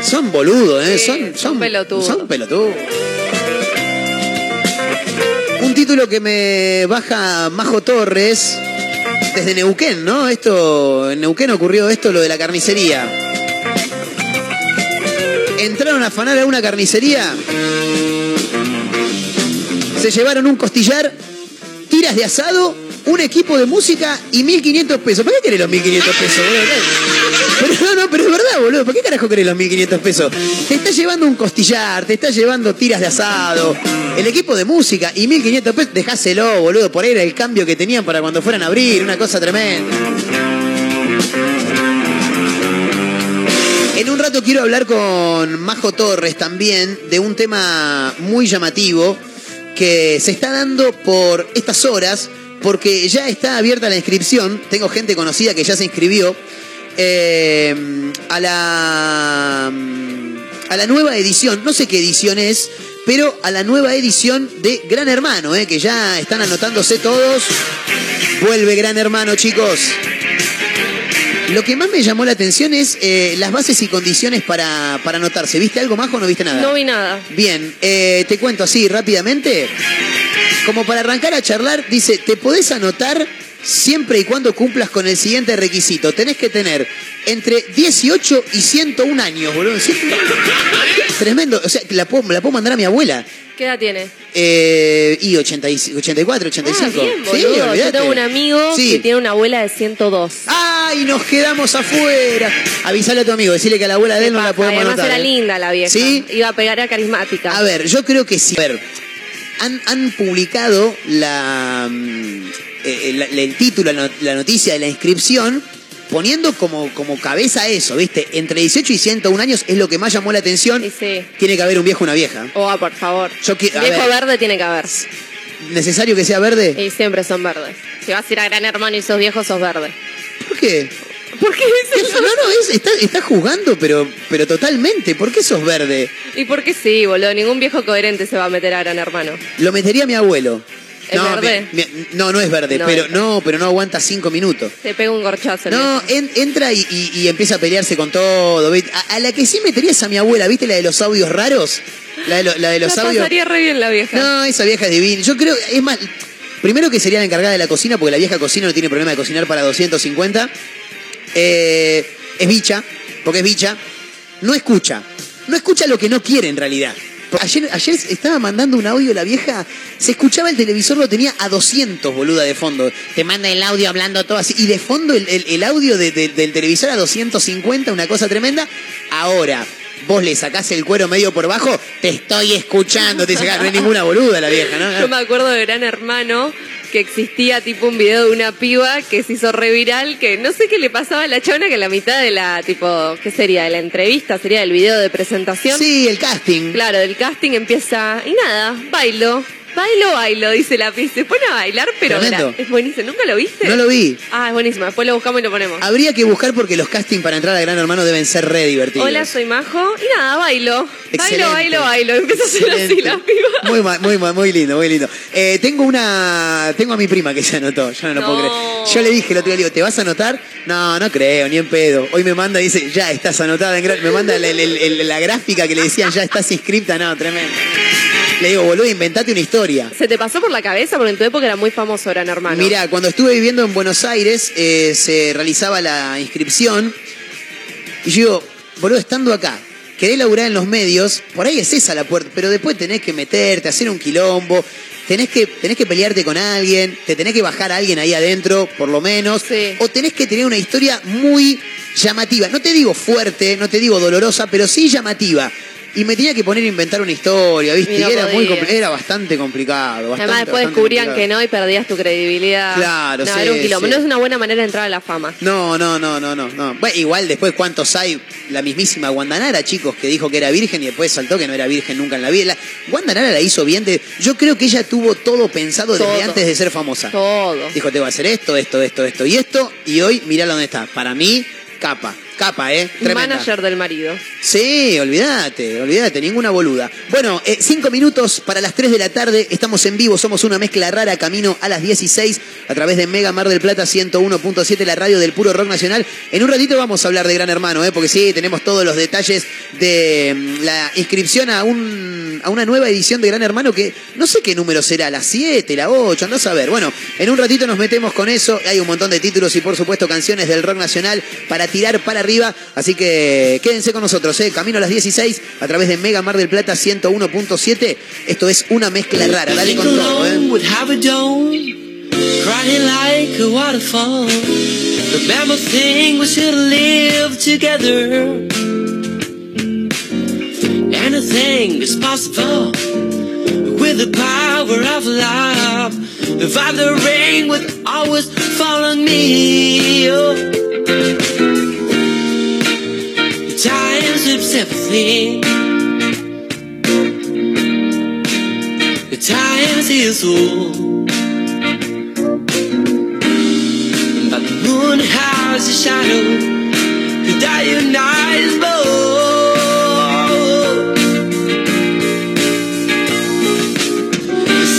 Son boludos, ¿eh? son, son pelotudos. Son pelotudos. Un título que me baja Majo Torres desde Neuquén, ¿no? Esto, en Neuquén ocurrió esto, lo de la carnicería. Entraron a afanar a una carnicería, se llevaron un costillar, tiras de asado un equipo de música y 1.500 pesos. ¿Para qué querés los 1.500 pesos, pero es verdad, boludo. ¿Para qué carajo querés los 1.500 pesos? Te está llevando un costillar, te está llevando tiras de asado, el equipo de música y 1.500 pesos. Dejáselo, boludo. Por ahí era el cambio que tenían para cuando fueran a abrir. Una cosa tremenda. En un rato quiero hablar con Majo Torres también de un tema muy llamativo que se está dando por estas horas porque ya está abierta la inscripción. Tengo gente conocida que ya se inscribió eh, a la a la nueva edición. No sé qué edición es, pero a la nueva edición de Gran Hermano, eh, que ya están anotándose todos. Vuelve Gran Hermano, chicos. Lo que más me llamó la atención es eh, las bases y condiciones para, para anotarse. ¿Viste algo más o no viste nada? No vi nada. Bien, te cuento así rápidamente como para arrancar a charlar, dice, te podés anotar siempre y cuando cumplas con el siguiente requisito. Tenés que tener entre 18 y 101 años, boludo. Tremendo. O sea, la puedo, la puedo mandar a mi abuela. ¿Qué edad tiene? Eh, y 84, 85. Ah, bien, boludo. Yo tengo un amigo que tiene una abuela de 102. ¡Ay, nos quedamos afuera! Avisale a tu amigo, decirle que a la abuela de él no la podemos Además anotar. era ¿eh? linda la vieja. ¿Sí? Iba a pegar a carismática. A ver, yo creo que sí. A ver, han, publicado la, eh, el título, la noticia de la inscripción, poniendo como, como cabeza eso, ¿viste? Entre 18 y 101 años es lo que más llamó la atención. Tiene que haber un viejo o una vieja. Oh, por favor. viejo verde tiene que haber. ¿Necesario que sea verde? Y siempre son verdes. Si vas a ir a Gran Hermano y sos viejo, sos verde. ¿Por qué? ¿Por qué No, no, está, jugando, pero, pero totalmente. ¿Por qué sos verde? Y por qué sí, boludo. Ningún viejo coherente se va a meter a Gran Hermano. Lo metería mi abuelo. ¿Es no, verde? no, no es verde, pero no, pero no aguanta cinco minutos. Te pega un gorchazo. No, entra y, empieza a pelearse con todo. A, la que sí meterías a mi abuela, ¿viste la de los audios raros? La de, la de los audios. pasaría re bien la vieja. No, esa vieja es divina. Yo creo, es más, Primero que sería la encargada de la cocina, porque la vieja cocina no tiene problema de cocinar para 250. Eh, es bicha, porque es bicha. No escucha. No escucha lo que no quiere en realidad. Ayer, ayer estaba mandando un audio la vieja, se escuchaba el televisor, lo tenía a 200, boluda, de fondo. Te manda el audio hablando todo así. Y de fondo el, audio del televisor a 250, una cosa tremenda. Ahora, vos le sacás el cuero medio por bajo, te estoy escuchando. Te dice, ah, no hay ninguna boluda la vieja, ¿no? Yo me acuerdo de Gran Hermano que existía tipo un video de una piba que se hizo reviral, que no sé qué le pasaba a la chabona que a la mitad de la, tipo, ¿qué sería? De la entrevista, sería el video de presentación. Sí, el casting. Claro, el casting empieza, y nada, bailo. Bailo, bailo, dice la pista. Se pone a bailar, pero es buenísimo. ¿Nunca lo viste? No lo vi. Ah, es buenísimo. Después lo buscamos y lo ponemos. Habría que buscar porque los castings para entrar a Gran Hermano deben ser re divertidos. Hola, soy Majo. Y nada, bailo. Bailo, bailo, bailo. Empieza a ser así la piba. Muy, muy, muy lindo, muy lindo. Eh, tengo una. Tengo a mi prima que se anotó. Yo no lo puedo creer. Yo le dije el otro día, le digo, ¿te vas a anotar? No, no creo, ni en pedo. Hoy me manda y dice, ya estás anotada en Me manda la gráfica que le decían, ya estás inscripta. No, tremendo. Le digo, boludo, inventate una historia. ¿Se te pasó por la cabeza? Porque en tu época era muy famoso Gran Hermano. Mira, cuando estuve viviendo en Buenos Aires, eh, se realizaba la inscripción. Y yo digo, boludo, estando acá, querés laburar en los medios, por ahí es esa la puerta, pero después tenés que meterte, hacer un quilombo, tenés que, tenés que pelearte con alguien, te tenés que bajar a alguien ahí adentro, por lo menos, o tenés que tener una historia muy llamativa. No te digo fuerte, no te digo dolorosa, pero sí llamativa. Y me tenía que poner a inventar una historia, ¿viste? Y, era, muy era bastante complicado. Además, después descubrían que no y perdías tu credibilidad. Claro, no, Era un quilombo. No es una buena manera de entrar a la fama. No, no, no, no, no. no. Bueno, igual después, ¿cuántos hay? La mismísima Guandanara, chicos, que dijo que era virgen y después saltó que no era virgen nunca en la vida. Guandanara la hizo bien. De, yo creo que ella tuvo todo pensado desde antes de ser famosa. Todo. Dijo, te voy a hacer esto, esto, esto, esto y esto. Y hoy, mirá dónde está. Para mí, capa. Capa, ¿eh? Tremenda. Manager del marido. Sí, olvídate, olvídate, ninguna boluda. Bueno, eh, cinco minutos para las 3 de la tarde. Estamos en vivo, somos una mezcla rara, camino a las 16 a través de Mega Mar del Plata 101.7, la radio del puro rock nacional. En un ratito vamos a hablar de Gran Hermano, ¿eh? porque sí, tenemos todos los detalles de mm, la inscripción a, un, a una nueva edición de Gran Hermano que no sé qué número será, la 7, la 8, no saber. Bueno, en un ratito nos metemos con eso. Hay un montón de títulos y por supuesto canciones del rock nacional para tirar para arriba. Así que quédense con nosotros, ¿eh? camino a las 16 a través de Mega Mar del Plata 101.7. Esto es una mezcla rara, dale con todo. ¿eh? Crying like a waterfall. Remember thing we should live together. Anything is possible with the power of love. The rain would always fall on me. Times. The times is all. But the moon has a shadow that unites both.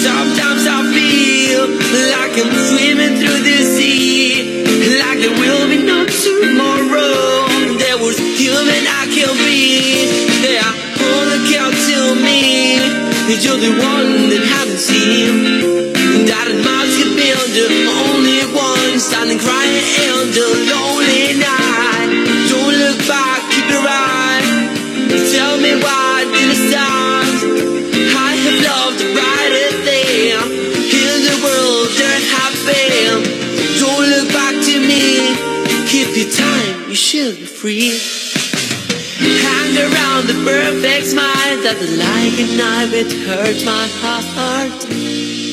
Sometimes I feel like I'm swimming through the sea, like there will be no me. You're the one that haven't seen. That miles can build the only one standing crying in the lonely night. Don't look back, keep your eye. Tell me why did it stop? I have loved the brighter thing in the world there have been. Don't look back to me. Keep your time, you should be free around the perfect smile that light can knife it hurts my heart.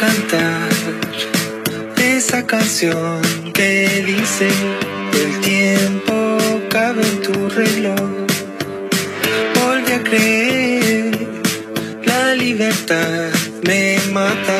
cantar esa canción que dice el tiempo cabe en tu reloj. Volví a creer, la libertad me mata.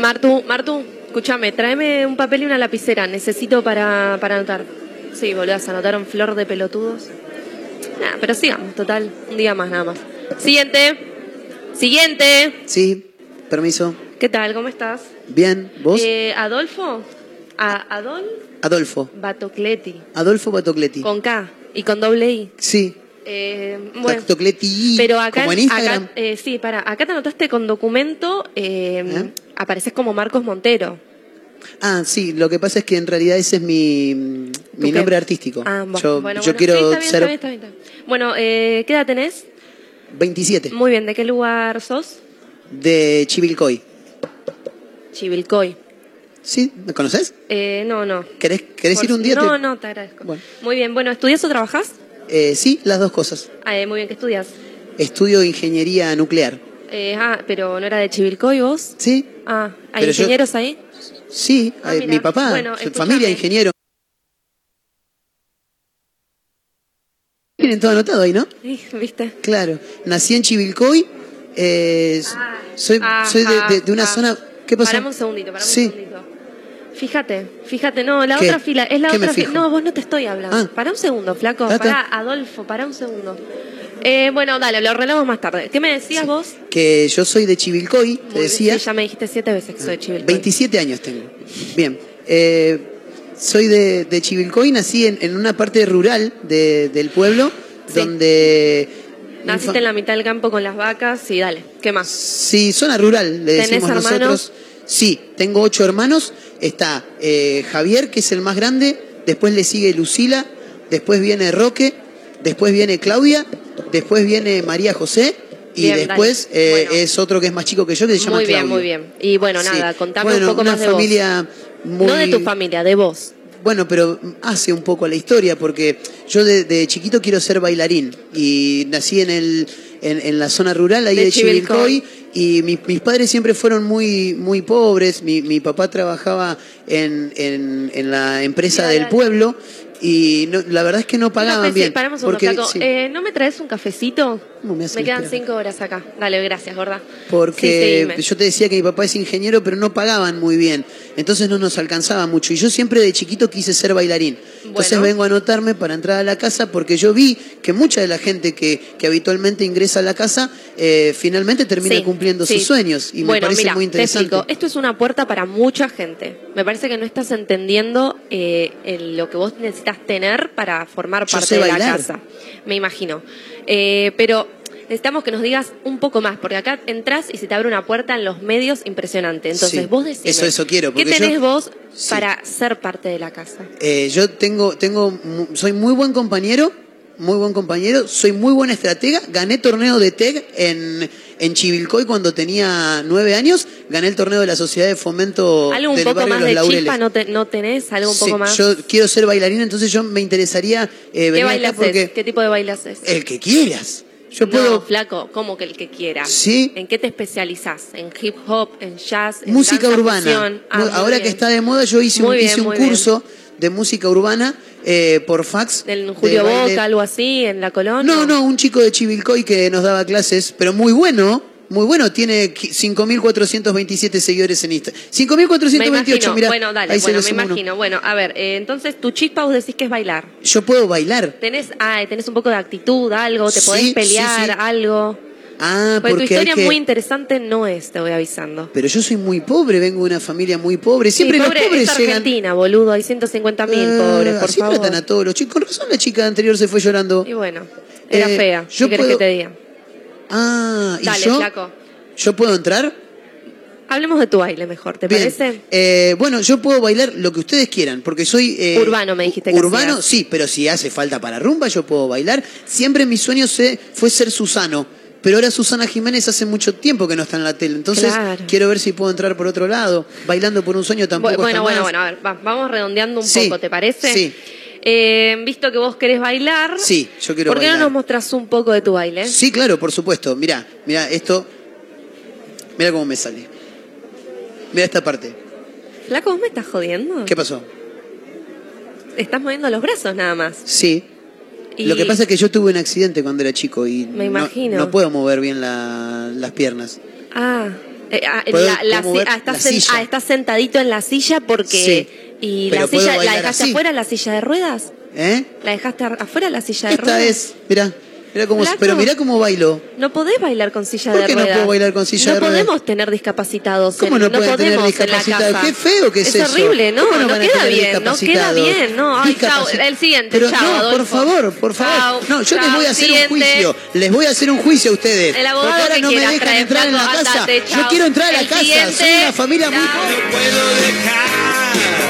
Martu, Martu, escúchame, tráeme un papel y una lapicera. Necesito para, para anotar. Sí, volvés a anotar un flor de pelotudos. Nah, pero sigamos, total. Un día más, nada más. Siguiente. Siguiente. Sí, permiso. ¿Qué tal? ¿Cómo estás? Bien, ¿vos? Eh, Adolfo. A Adol. Adolfo. Batocleti. Adolfo Batocleti. Con K y con doble I. Sí. Eh, bueno, pero acá, como en Instagram. acá eh, sí, para, acá te anotaste con documento, eh, apareces como Marcos Montero. Ah, sí, lo que pasa es que en realidad ese es mi, mi nombre artístico. Ah, bueno, yo bueno, yo bueno. quiero Sí, está bien, ser está bien, está bien, está bien. Bueno, eh, ¿qué edad tenés? 27, Muy bien, ¿de qué lugar sos? de Chivilcoy. Chivilcoy. ¿Sí? ¿Me conoces? Eh, no, no. ¿Querés, querés Por- ir un día? No, Te- no, te agradezco. Bueno. Muy bien, bueno, ¿estudias o trabajás? Eh, sí, las dos cosas. Ah, eh, muy bien, ¿qué estudias? Estudio ingeniería nuclear. Eh, ah, pero ¿no era de Chivilcoy vos? Sí, Ah, ¿hay Pero yo- ingenieros ahí? sí, Ah, eh, mi papá, Bueno, familia ingeniero. Tienen todo anotado ahí, ¿no? Sí, ¿Viste? Claro. Nací en Chivilcoy. eh, soy soy de, de- de una zona. ¿Qué pasó? Parame un segundito, parame Sí. un segundito. Fíjate, fíjate, no, la ¿Qué? otra fila, es la ¿Qué me otra fila. No, vos no te estoy hablando. Ah. Para un segundo, flaco. Pará, Adolfo, para un segundo. Eh, bueno, dale, lo arreglamos más tarde. ¿Qué me decías vos? Que yo soy de Chivilcoy, te Muy- decía. Sí, ya me dijiste siete veces que soy de Chivilcoy. 27 años tengo. Bien. Eh, soy de, de Chivilcoy, nací en, en una parte rural de- del pueblo, donde... Naciste en la mitad del campo con las vacas y dale, ¿qué más? Sí, zona rural, le ¿Tenés decimos hermanos? nosotros. Sí, tengo ocho hermanos. Está eh, Javier, que es el más grande. Después le sigue Lucila. Después viene Roque. Después viene Claudia. Después viene María José. Y Bien, después eh, Bueno. es otro que es más chico que yo, que se llama Muy bien, Claudio. muy bien. Y bueno, nada, Sí. contame Bueno, un poco una más de familia vos. muy... No de tu familia, de vos. Bueno, pero hace un poco la historia, porque yo de, de chiquito quiero ser bailarín y nací en el en, en la zona rural ahí De de, Chivilcoy. Y mi- mis padres siempre fueron muy muy pobres. Mi, mi papá trabajaba en, en, en la empresa del pueblo y no- la verdad es que no pagaban bien. Paramos un porque, sí, Eh, ¿No me traes un cafecito? ¿Cómo me quedan cinco horas acá. Dale, gracias, gorda. Porque yo te decía que mi papá es ingeniero, pero no pagaban muy bien. Entonces no nos alcanzaba mucho. Y yo siempre de chiquito quise ser bailarín. Entonces Bueno. vengo a anotarme para entrar a la casa porque yo vi que mucha de la gente que, que habitualmente ingresa a la casa eh, finalmente termina Sí, cumpliendo sí. sus sueños. Y me parece muy te interesante. explico. Esto es una puerta para mucha gente. Me parece que no estás entendiendo eh, lo que vos necesitas tener para formar Yo parte de la casa. Me imagino. Eh, pero necesitamos que nos digas un poco más, porque acá entras y se te abre una puerta en los medios impresionante. Entonces Sí, vos decís. eso- eso quiero, ¿Qué tenés yo- vos Sí. para ser parte de la casa? Eh, yo tengo, tengo, soy muy buen compañero, muy buen compañero, soy muy buen estratega, gané torneo de TEG en, en Chivilcoy cuando tenía nueve años, gané el torneo de la Sociedad de Fomento ¿Algo un del poco barrio más Los de chispa no, te- no tenés? ¿Algo un Sí, poco más? yo quiero ser bailarina, entonces yo me interesaría eh, ¿Qué venir acá haces? porque ¿Qué tipo de baile haces? el que quieras. Yo No, puedo flaco, como que el que quiera. Sí. ¿En qué te especializás? ¿En hip hop, en jazz, en música urbana. Ah, Ahora que está de moda, yo hice un, bien, hice un bien. De música urbana eh, por fax. ¿Del de Julio Boca, algo así, en la colonia? No, no, un chico de Chivilcoy que nos daba clases, pero muy bueno, muy bueno, tiene qui- 5.427 seguidores en Instagram. Me 5.428, imagino. mirá. bueno, dale, ahí se bueno, lo me uno. imagino. Bueno, a ver, eh, entonces tu chispa vos decís que es bailar. Yo puedo bailar. Tenés, ah, tenés un poco de actitud, algo, te Sí, podés sí, pelear, sí. algo. Ah, Porque tu porque hay historia que... muy interesante no es, te voy avisando. Pero yo soy muy pobre, vengo de una familia muy pobre. Siempre Sí, los pobre, pobres es llegan... Argentina, boludo, hay 150 mil Ah, pobres, por así favor. tratan a todos los chicos. Con razón la chica anterior se fue llorando. Y bueno, era Eh, fea, yo ¿qué puedo- que te diga? Ah, ¿y Dale, yo? flaco. ¿Yo puedo entrar? Hablemos de tu baile mejor, ¿te Bien. parece? Eh, bueno, yo puedo bailar lo que ustedes quieran, porque soy... eh, Urbano, me dijiste que Urbano, hacías. sí, pero si hace falta para rumba, yo puedo bailar. Siempre mi sueño se, fue ser Susano, pero ahora Susana Jiménez hace mucho tiempo que no está en la tele. Entonces, Claro. quiero ver si puedo entrar por otro lado. Bailando por un sueño tampoco bueno, está bueno, más. bueno, a ver, va- vamos redondeando un Sí, poco, ¿te parece? sí. Eh, visto que vos querés bailar, Sí, yo quiero ¿por qué bailar. no nos mostrás un poco de tu baile? Sí, claro, por supuesto. Mirá, mirá, esto... Mirá cómo me sale. Mirá esta parte. Flaco, ¿vos me estás jodiendo? ¿Qué pasó? Estás moviendo los brazos nada más. Sí. Y- Lo que pasa es que yo tuve un accidente cuando era chico y Me no- imagino. No, puedo mover bien la- las piernas. Ah, Eh, ah, ah, estás, sentadito en la silla porque... ¿Y la silla la dejaste afuera, la silla de ruedas? ¿Eh? ¿La dejaste afuera, la silla de Esta ruedas? Esta es, mira pero mira cómo bailo. No podés bailar con silla de ruedas. ¿Por qué no puedo bailar con silla de ruedas? No podemos tener discapacitados. ¿Cómo no, podemos tener discapacitados? Qué feo que es, eso. Es horrible, ¿no? No, queda bien, no queda bien. No, Ay, chao, el siguiente, pero, chao, No, por favor, por favor. no, yo les voy a hacer un juicio. Les voy a hacer un juicio a ustedes. El abogado porque ahora no me dejan entrar en la casa. Yo quiero entrar a la casa. Soy una familia muy pobre. No puedo dejar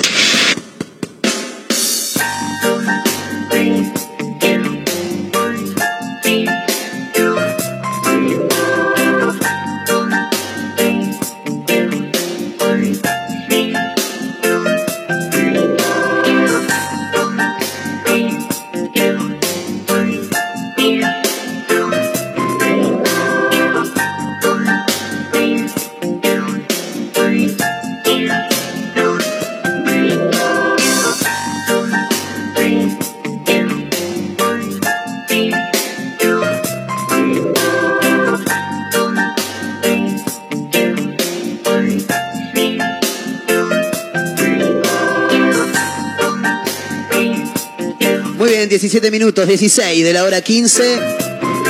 17 minutos, 16 de la hora 15.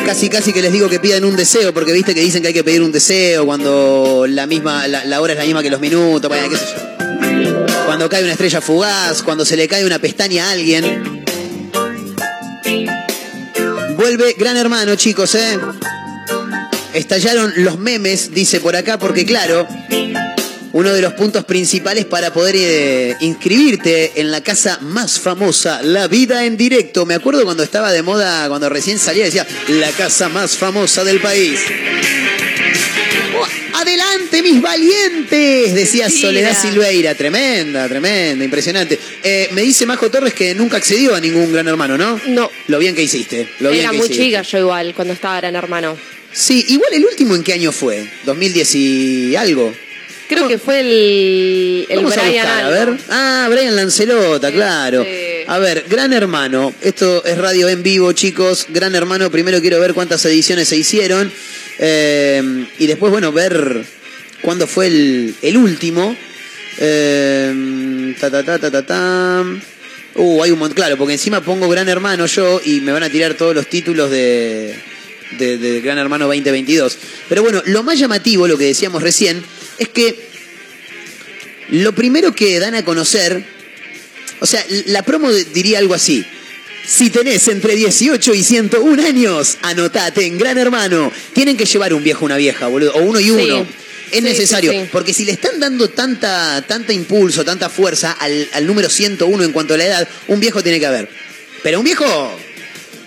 Casi, casi que les digo que pidan un deseo, porque viste que dicen que hay que pedir un deseo cuando la misma, la, hora es la misma que los minutos. Cuando cae una estrella fugaz, cuando se le cae una pestaña a alguien. Vuelve Gran Hermano, chicos, ¿eh? Estallaron los memes, dice por acá, porque claro, uno de los puntos principales para poder eh, inscribirte en la casa más famosa, La Vida en Directo. Me acuerdo cuando estaba de moda, cuando recién salía, decía, la casa más famosa del país. Oh, adelante, mis valientes, decía Soledad Silveira. Tremenda, tremenda, impresionante. Eh, me dice Majo Torres que nunca accedió a ningún gran hermano, ¿no? No. Lo bien que hiciste. Lo Era muy chica yo igual cuando estaba gran hermano. Sí, igual el último en qué año fue? ¿2010 y algo? Creo que fue el, el Brian a, ver. Ah, Brian Lancelota, claro. A ver, Gran Hermano. Esto es radio en vivo, chicos. Gran Hermano, primero quiero ver cuántas ediciones se hicieron. Eh, y después, bueno, ver cuándo fue el, el último. Eh, ta, ta, ta, ta, ta, ta. Uh, hay un montón. Claro, porque encima pongo Gran Hermano yo y me van a tirar todos los títulos de, de, de Gran Hermano 2022. Pero bueno, lo más llamativo, lo que decíamos recién, es que lo primero que dan a conocer, o sea, la promo diría algo así. Si tenés entre 18 y 101 años, anotate en Gran Hermano. Tienen que llevar un viejo una vieja, boludo, o uno y uno. Es necesario, porque si le están dando tanta, tanta impulso, tanta fuerza al, al, número 101 en cuanto a la edad, un viejo tiene que haber. Pero un viejo,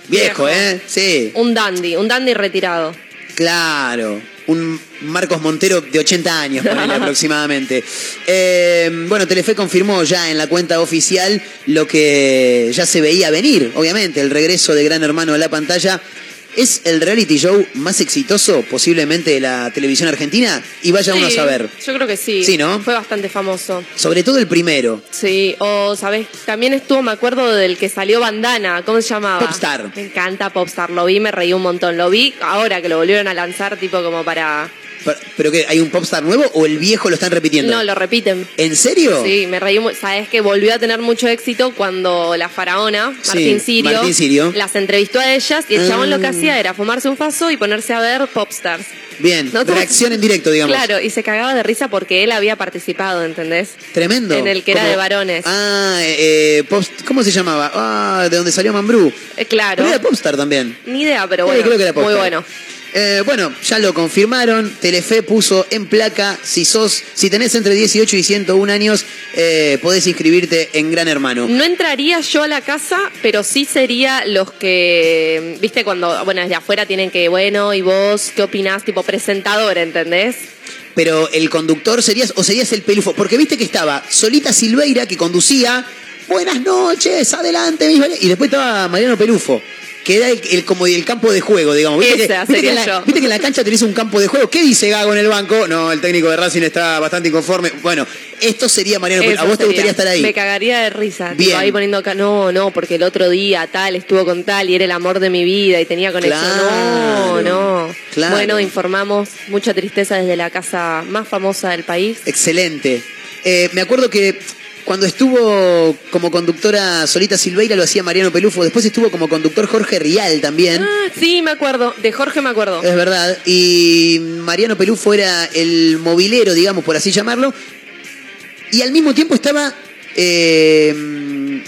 viejo, viejo. ¿eh? Sí. Un dandy, un dandy retirado. Claro un Marcos Montero de 80 años, aproximadamente. Eh, bueno, Telefe confirmó ya en la cuenta oficial lo que ya se veía venir, obviamente, el regreso de Gran Hermano a la pantalla ¿Es el reality show más exitoso posiblemente de la televisión argentina? Y vaya uno a saber. Yo creo que sí. Sí, ¿no? Fue bastante famoso. Sobre todo el primero. Sí, o, ¿sabes? También estuvo, me acuerdo del que salió Bandana, ¿cómo se llamaba? Popstar. Me encanta Popstar, lo vi, me reí un montón. Lo vi ahora que lo volvieron a lanzar, tipo como para ¿Pero que hay un popstar nuevo o el viejo lo están repitiendo? No, lo repiten. ¿En serio? Sí, me reí. Sabes que volvió a tener mucho éxito cuando la faraona, Martín, Sirio, las entrevistó a ellas y el chabón lo que ah. hacía era fumarse un faso y ponerse a ver popstars. Bien, reacción en directo, digamos. Claro, y se cagaba de risa porque él había participado, ¿entendés? Tremendo. En el que era de varones. Ah, eh, eh ¿cómo se llamaba? Ah, de donde salió Mambrú. Eh, claro. Pero era popstar también. Ni idea, pero bueno. creo que era popstar. Muy bueno. Eh, bueno, ya lo confirmaron. Telefe puso en placa, si sos, si tenés entre 18 y 101 años, eh, podés inscribirte en Gran Hermano. No entraría yo a la casa, pero sí sería los que, viste, cuando, bueno, desde afuera tienen que, bueno, ¿y vos qué opinás? Tipo presentador, ¿entendés? Pero el conductor serías, o serías el pelufo, porque viste que estaba Solita Silveira que conducía, buenas noches, adelante, y después estaba Mariano Pelufo que era el, como el campo de juego, digamos. ¿Viste, que, ¿viste, que en la, ¿Viste que en la cancha tenés un campo de juego? ¿Qué dice Gago en el banco? No, el técnico de Racing está bastante inconforme. Bueno, esto sería Mariano. ¿A vos te gustaría estar ahí? Me cagaría de risa. Bien. ahí poniendo acá, no, no, porque el otro día tal estuvo con tal y era el amor de mi vida y tenía conexión. no, no. Bueno, informamos. Mucha tristeza desde la casa más famosa del país. Excelente. Eh, me acuerdo que cuando estuvo como conductora Solita Silveira lo hacía Mariano Pelufo. Después estuvo como conductor Jorge Rial también. Ah, sí, me acuerdo. De Jorge me acuerdo. Es verdad. Y Mariano Pelufo era el movilero, digamos, por así llamarlo. Y al mismo tiempo estaba eh,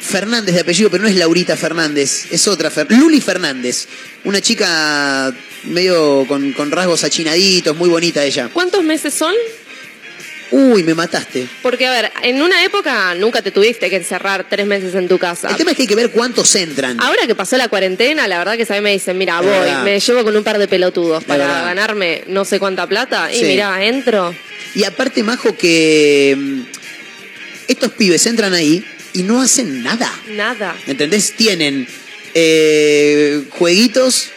Fernández de apellido, pero no es Laurita Fernández, es otra. Luli Fernández. Una chica medio con, con rasgos achinaditos, muy bonita ella. ¿Cuántos meses son? Uy, me mataste. Porque, a ver, en una época nunca te tuviste que encerrar tres meses en tu casa. El tema es que hay que ver cuántos entran. Ahora que pasó la cuarentena, la verdad que a mí me dicen, mira, voy, me llevo con un par de pelotudos para ganarme no sé cuánta plata y mira, entro. Y aparte, Majo, que mm, estos pibes entran ahí y no hacen nada. Nada. ¿Entendés? Tienen eh, jueguitos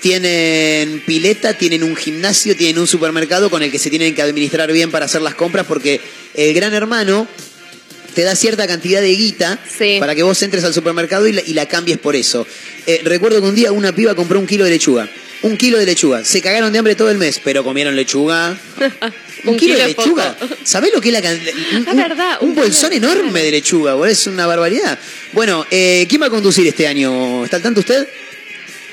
tienen pileta, tienen un gimnasio, tienen un supermercado con el que se tienen que administrar bien para hacer las compras porque el gran hermano te da cierta cantidad de guita para que vos entres al supermercado y la, cambies por eso. Eh, recuerdo que un día una piba compró un kilo de lechuga. Un kilo de lechuga. Se cagaron de hambre todo el mes, pero comieron lechuga. un, kilo, de lechuga. ¿Sabés lo que es la cantidad? Un, verdad, un, bolsón enorme de lechuga, es una barbaridad. Bueno, eh, ¿quién va a conducir este año? ¿Está al tanto usted?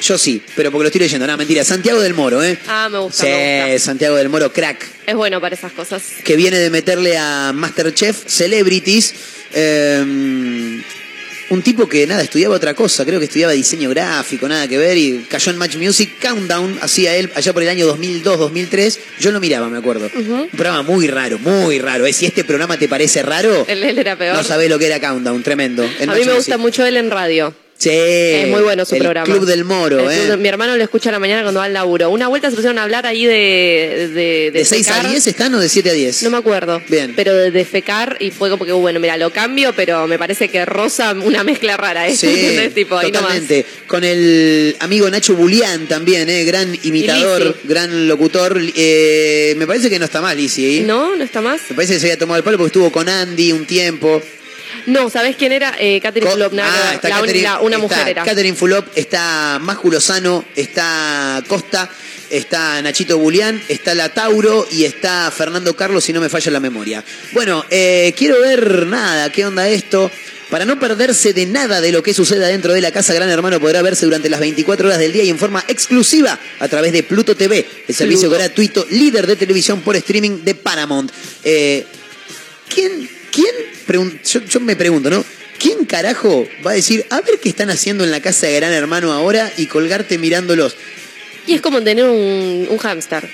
Yo sí, pero porque lo estoy leyendo. No, mentira. Santiago del Moro, ¿eh? Ah, me gusta. Sí, Santiago del Moro, crack. Es bueno para esas cosas. Que viene de meterle a Masterchef Celebrities. Eh, un tipo que nada, estudiaba otra cosa, creo que estudiaba diseño gráfico, nada que ver, y cayó en Match Music, Countdown, hacía él allá por el año 2002, 2003, yo lo miraba, me acuerdo. Un programa muy raro, muy raro. ¿eh? Si este programa te parece raro, él, era peor. no sabés lo que era Countdown, tremendo. a mí me gusta mucho él en radio. Sí. Es muy bueno su el programa. Club del Moro, ¿eh? mi hermano lo escucha a la mañana cuando va al laburo. Una vuelta se pusieron a hablar ahí de. ¿De, de, 6 a 10 están o de 7 a 10? No me acuerdo. Bien. Pero de, de, fecar y fue como que, bueno, mira, lo cambio, pero me parece que rosa una mezcla rara, ¿eh? Sí, tipo, totalmente. Con el amigo Nacho Bulián también, ¿eh? Gran imitador, gran locutor. Eh, me parece que no está mal, Lizzy. ¿eh? No, no está más. Me parece que se había tomado el palo porque estuvo con Andy un tiempo. No, ¿sabés quién era? Eh, Catherine Fulop. ah, está la, una mujer era. Catherine Fulop, está Májulo Lozano, está Costa, está Nachito Bulián, está la Tauro y está Fernando Carlos, si no me falla la memoria. Bueno, eh, quiero ver nada, qué onda esto. Para no perderse de nada de lo que suceda dentro de la casa, Gran Hermano podrá verse durante las 24 horas del día y en forma exclusiva a través de Pluto TV, el servicio gratuito líder de televisión por streaming de Paramount. Eh, ¿Quién ¿quién? Yo, me pregunto, ¿no? ¿Quién carajo va a decir, a ver qué están haciendo en la casa de Gran Hermano ahora y colgarte mirándolos? Y es como tener un, un hámster.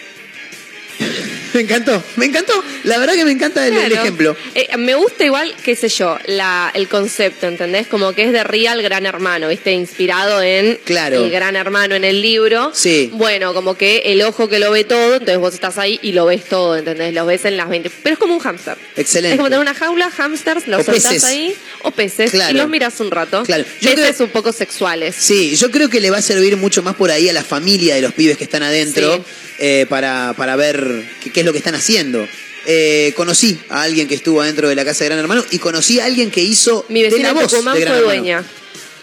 Me encantó, me encantó. La verdad que me encanta el, ejemplo. Eh, me gusta igual, qué sé yo, la, el concepto, ¿entendés? Como que es de Real Gran Hermano, ¿viste? Inspirado en claro. el Gran Hermano en el libro. Sí. Bueno, como que el ojo que lo ve todo, entonces vos estás ahí y lo ves todo, ¿entendés? Lo ves en las 20. Pero es como un hámster. Excelente. Es como tener una jaula, hámsters, los soltás ahí, o peces, y los miras un rato. Claro. Yo peces un poco sexuales. Sí, yo creo que le va a servir mucho más por ahí a la familia de los pibes que están adentro. Eh, para, para ver qué, es lo que están haciendo. Eh, conocí a alguien que estuvo adentro de la casa de Gran Hermano y conocí a alguien que hizo Mi vecina de la voz fue dueña.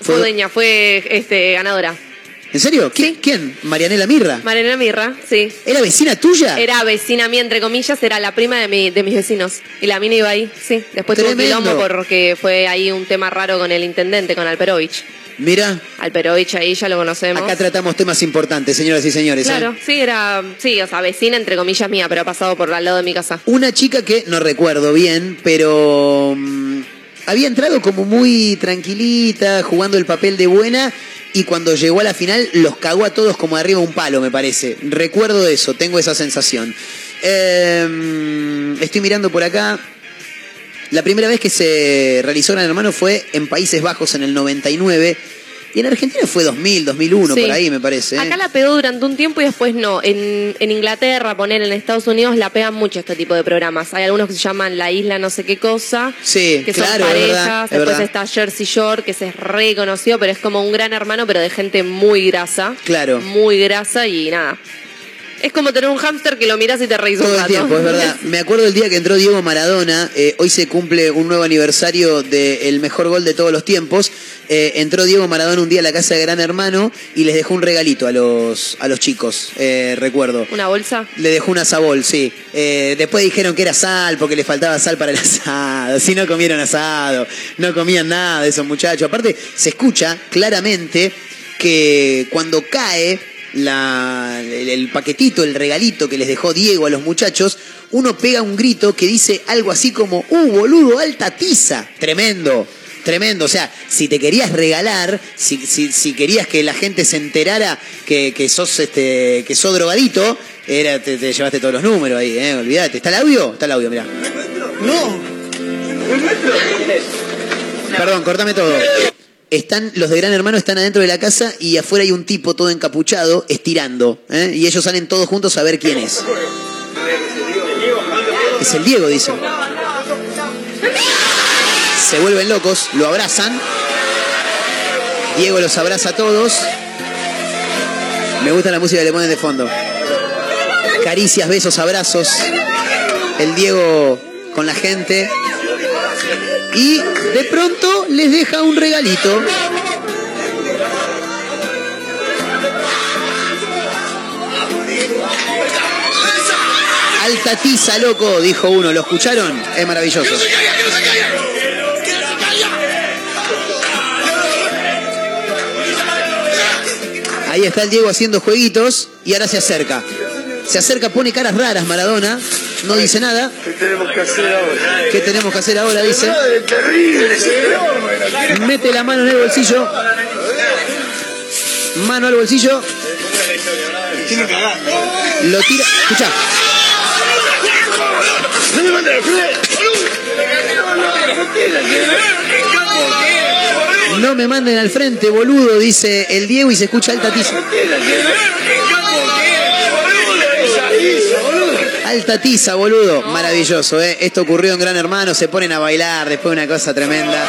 Fue, dueña, fue este, ganadora. ¿En serio? ¿Quién? ¿Quién? Marianela Mirra. Marianela Mirra, sí. ¿Era vecina tuya? Era vecina mía, entre comillas, era la prima de, mi, de mis vecinos. Y la mina iba ahí, sí. Después tuvo un quilombo porque fue ahí un tema raro con el intendente, con Alperovich. Mira. Alperovich ahí ya lo conocemos. Acá tratamos temas importantes, señoras y señores. ¿eh? Claro, sí, era, sí, o sea, vecina entre comillas mía, pero ha pasado por al lado de mi casa. Una chica que no recuerdo bien, pero mm, había entrado como muy tranquilita, jugando el papel de buena. Y cuando llegó a la final los cagó a todos como de arriba un palo, me parece. Recuerdo eso, tengo esa sensación. Em, estoy mirando por acá. La primera vez que se realizó Gran Hermano fue en Países Bajos en el 99. Y en Argentina fue 2000, 2001, por ahí me parece. ¿eh? Acá la pegó durante un tiempo y después no. En, Inglaterra, poner en Estados Unidos, la pegan mucho este tipo de programas. Hay algunos que se llaman La Isla no sé qué cosa. Sí, que claro, son parejas. después está Jersey Shore, que se es reconocido, pero es como un gran hermano, pero de gente muy grasa. Claro. Muy grasa y nada. Es como tener un hámster que lo miras y te reís Todo el tiempo, es verdad. Me acuerdo el día que entró Diego Maradona. Eh, hoy se cumple un nuevo aniversario del mejor gol de todos los tiempos. Eh, entró Diego Maradona un día a la casa de Gran Hermano y les dejó un regalito a los, a los chicos, eh, recuerdo. ¿Una bolsa? Le dejó una sabol, sí. después dijeron que era sal porque le faltaba sal para el asado. Si no comieron asado, no comían nada de esos muchachos. Aparte, se escucha claramente que cuando cae la, el, paquetito, el regalito que les dejó Diego a los muchachos, uno pega un grito que dice algo así como, ¡uh, boludo, alta tiza! Tremendo. Tremendo, o sea, si te querías regalar, si, si, querías que la gente se enterara que, que sos este, que sos drogadito, era, te, llevaste todos los números ahí, eh, olvídate. ¿Está el audio? Está el audio, mirá. No. Perdón, cortame todo están, los de Gran Hermano están adentro de la casa y afuera hay un tipo todo encapuchado estirando. ¿eh? Y ellos salen todos juntos a ver quién es. Es el Diego, dicen. Se vuelven locos, lo abrazan. Diego los abraza a todos. Me gusta la música que le de fondo. Caricias, besos, abrazos. El Diego con la gente y de pronto les deja un regalito. Alta tiza, loco, dijo uno. ¿Lo escucharon? Es maravilloso. Ahí está el Diego haciendo jueguitos y ahora se acerca. Se acerca, pone caras raras Maradona, no dice nada. ¿Qué tenemos que hacer ahora? ¿Qué tenemos que hacer ahora? Dice. Mete la mano en el bolsillo. Mano al bolsillo. Lo tira. Escucha. No me manden al frente, boludo, dice el Diego y se escucha alta tiza. Alta tiza, boludo. Maravilloso, ¿eh? Esto ocurrió en Gran Hermano, se ponen a bailar, después una cosa tremenda.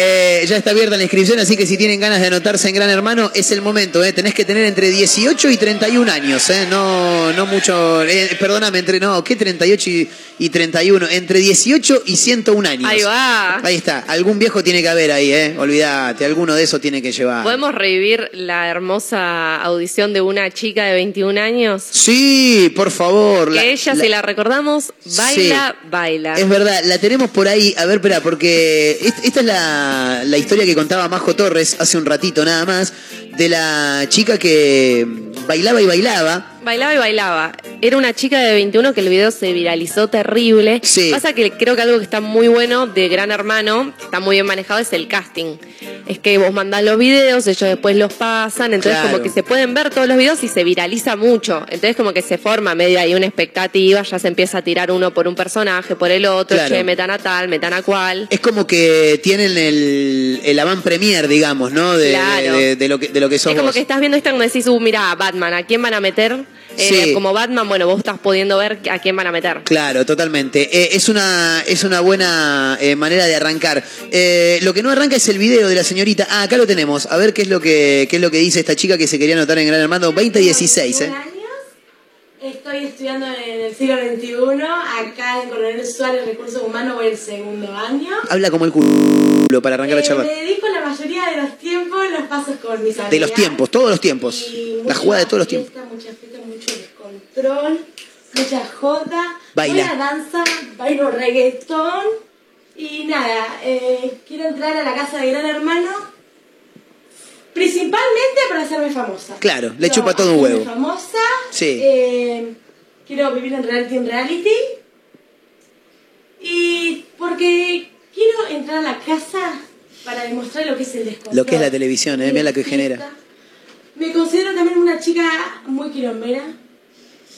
Eh, ya está abierta la inscripción, así que si tienen ganas de anotarse en Gran Hermano, es el momento. ¿eh? Tenés que tener entre 18 y 31 años. ¿eh? No, no mucho. Eh, perdóname, entre. No, ¿qué 38 y, y 31? Entre 18 y 101 años. Ahí va. Ahí está. Algún viejo tiene que haber ahí, ¿eh? Olvídate, alguno de esos tiene que llevar. ¿Podemos revivir la hermosa audición de una chica de 21 años? Sí, por favor. Que ella, si la recordamos, baila, baila. Es verdad, la tenemos por ahí. A ver, espera, porque esta es la la, historia que contaba Majo Torres hace un ratito nada más, de la chica que bailaba y bailaba. Bailaba y bailaba. Era una chica de 21 que el video se viralizó terrible. Sí. Pasa que creo que algo que está muy bueno de Gran Hermano, que está muy bien manejado, es el casting. Es que vos mandás los videos, ellos después los pasan, entonces como que se pueden ver todos los videos y se viraliza mucho. Entonces como que se forma medio ahí una expectativa, ya se empieza a tirar uno por un personaje, por el otro, Claro. che, metan a tal, metan a cual. Es como que tienen el, el avant premier, digamos, ¿no? De, Claro. de, de lo, que, de lo que sos Es como vos. que estás viendo esto como decís, uh, mira, Batman, ¿a quién van a meter? Eh, Sí. Como Batman, bueno, vos estás pudiendo ver a quién van a meter. Claro, totalmente. Eh, es, una, es una buena eh, manera de arrancar. Eh, lo que no arranca es el video de la señorita. Ah, acá lo tenemos. A ver qué es lo que, qué es lo que dice esta chica que se quería anotar en Gran Hermano 2016. ¿eh? Estoy estudiando en el siglo XXI, acá en Coronel Suárez, Recursos Humanos, voy el segundo año. Habla como el culo para arrancar la Eh, charla. me dedico la mayoría de los tiempos, los pasos con mis amigas. De los tiempos, todos los tiempos. Y La jugada de todos los tiempos. Mucha fiesta, mucho descontrol, mucha joda. Baila. Buena danza, bailo reggaetón. Y nada, eh, quiero entrar a la casa de Gran Hermano, principalmente para hacerme famosa. Claro, le chupa todo un huevo. famosa. Sí. eh, quiero vivir en reality en reality. Y porque quiero entrar a la casa para demostrar lo que es el descontrol. Lo que es la televisión, ¿eh? Mira la que genera. Me considero también una chica muy quilombera,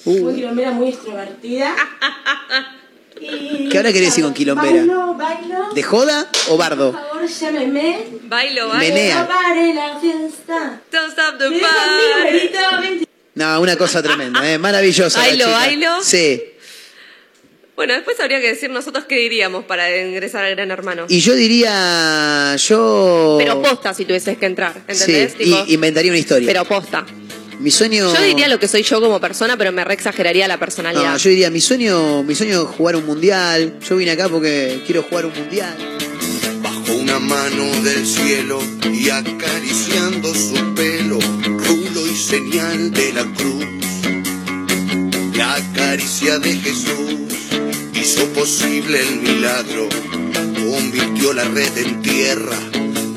muy Uh, quilombera, muy extrovertida. Y, ¿Qué ahora querés decir con quilombera? Bailo, bailo. ¿De joda o bardo? Por favor, llámeme. Bailo, bailo. Menea. No pare la fiesta. Don't stop the Me dejan mi numerito, 20. No, una cosa tremenda, ¿eh? Maravillosa. la Bailo, chica. bailo. Sí. Bueno, después habría que decir nosotros qué diríamos para ingresar al Gran Hermano. Y yo diría. Yo. Pero posta si tuvieses que entrar, Sí, ¿entendés? Tipo, y inventaría una historia. pero posta. Mi sueño. Yo diría lo que soy yo como persona, pero me re exageraría la personalidad. No, yo diría, mi sueño, mi sueño es jugar un mundial. Yo vine acá porque quiero jugar un mundial. Bajo una mano del cielo y acariciando su pelo, rulo y señal de la cruz. La caricia de Jesús hizo posible el milagro, convirtió la red en tierra,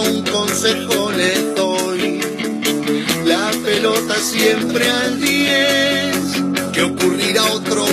Un consejo les doy. La pelota siempre al 10, que ocurrirá otro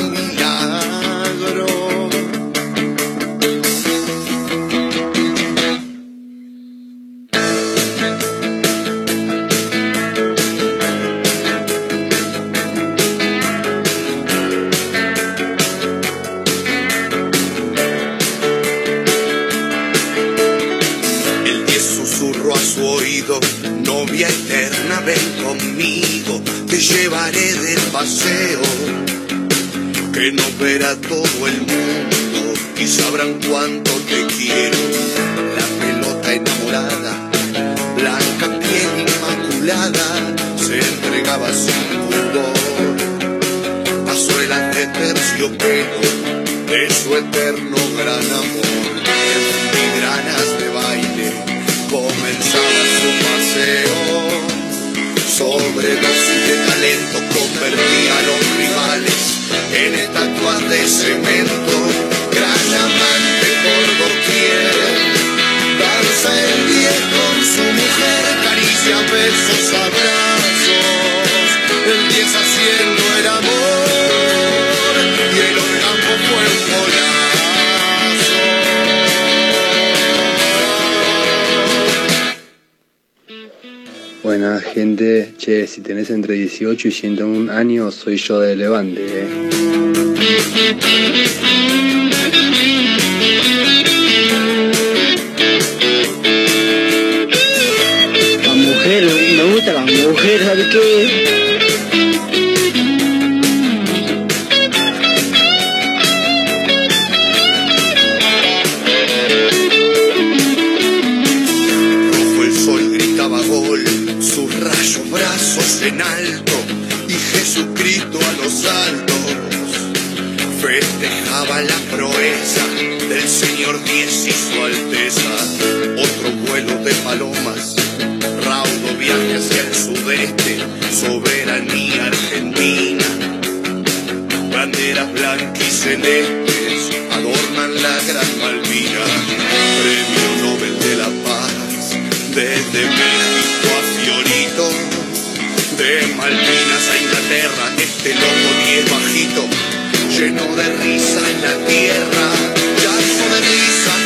gente, che, si tenés entre 18 y 101 años, soy yo de Levante. ¿eh? De Malvinas a Inglaterra, este loco diez bajito, lleno de risa en la tierra, llanto de risa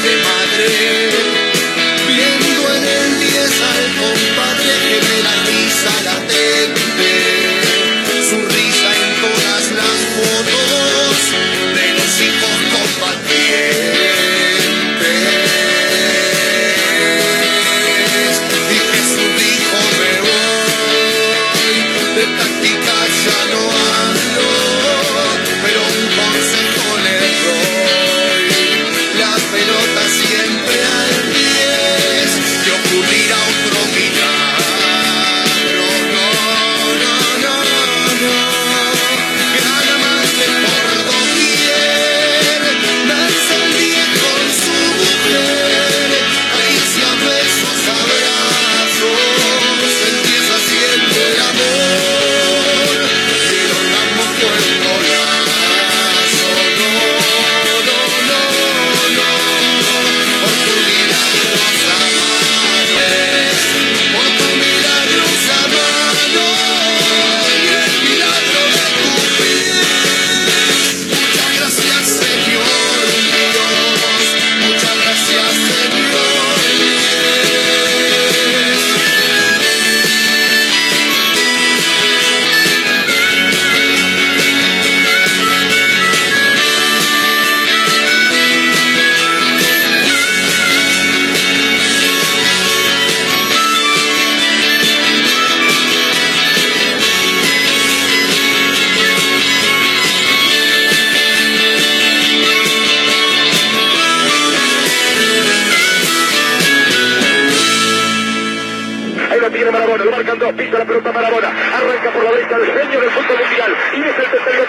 pelota. Arranca por la derecha el genio del fútbol mundial. Y es el tercer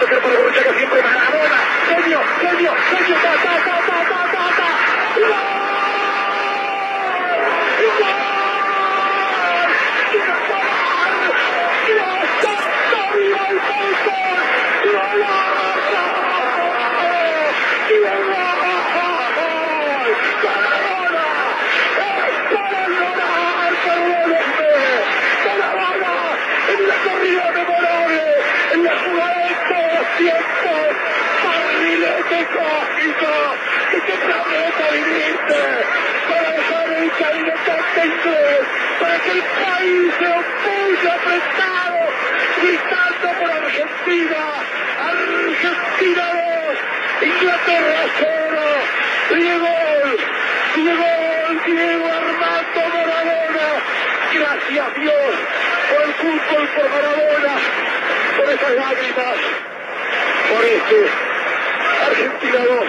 pasión, por el fútbol, por Maradona, por esas lágrimas, por este Argentina 2,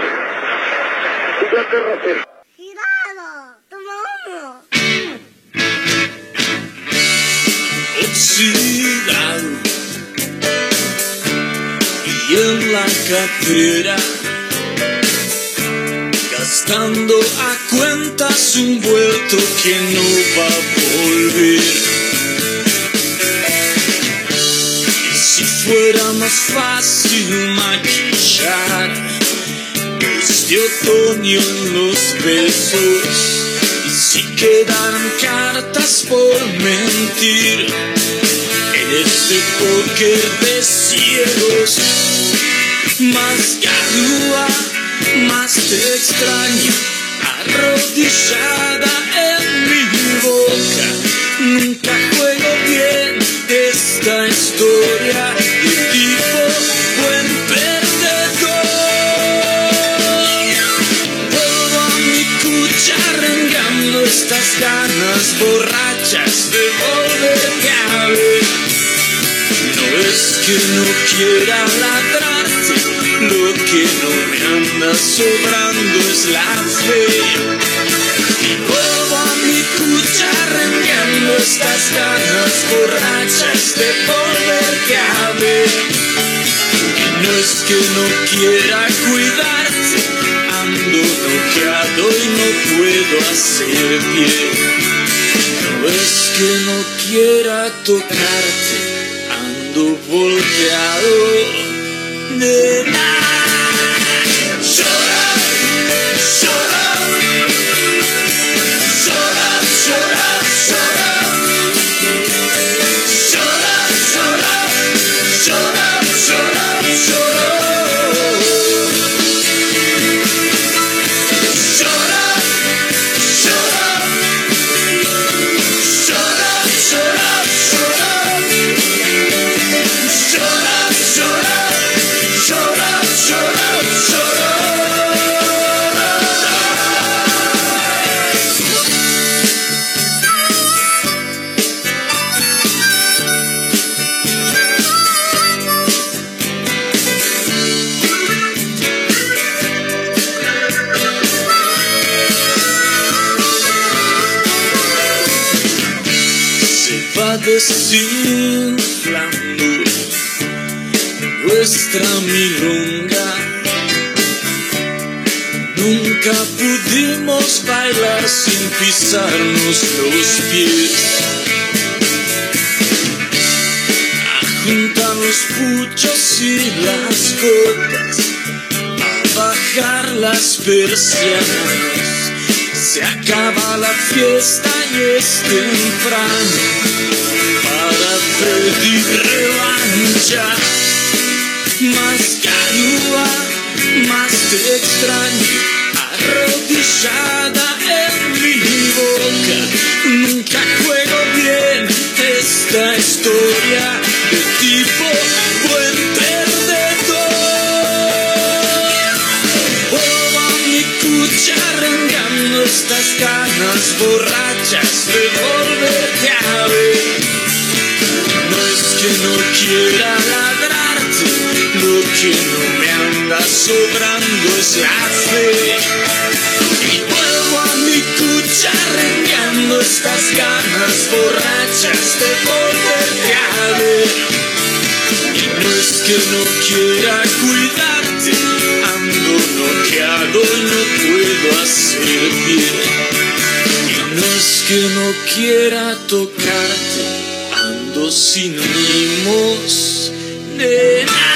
Inglaterra 0. ¡Girado! ¡Toma uno! oxidado y en la cartera gastando a cuentas un vuelto que no va a volver. Fuera más fácil maquillar. Este otoño en los besos. Si quedaran cartas por mentir en este póker de ciegos, más garúa, más te extraño, arrodillada en mi boca. Nunca juego bien esta historia ganas borrachas de volverte a ver. No es que no quiera ladrarte, lo que no me anda sobrando es la fe. Y vuelvo a mi cuchara enviando estas ganas borrachas de volverte a ver. No es que no quiera cuidarte ando bloqueado y no puedo hacer bien. Es que no quiera tocarte, ando volteado de nada. desinflando sin pisarnos los pies. A juntar los puchos y las copas, a bajar las persianas. Se acaba la fiesta y es temprano pedir revancha. Más calúa, más te extraño, arrodillada mi boca. Nunca juego bien esta historia de tipo buen perdedor. Oh, a mi cucharangando estas ganas borrachas de volverte a ver que no quiera ladrarte, lo que no me anda sobrando es la fe. Cuchara rengueando estas ganas borrachas de volverte a ver. Y no es que no quiera cuidarte, ando noqueado y no puedo hacer bien. Y no es que no quiera tocarte sinónimos de nada.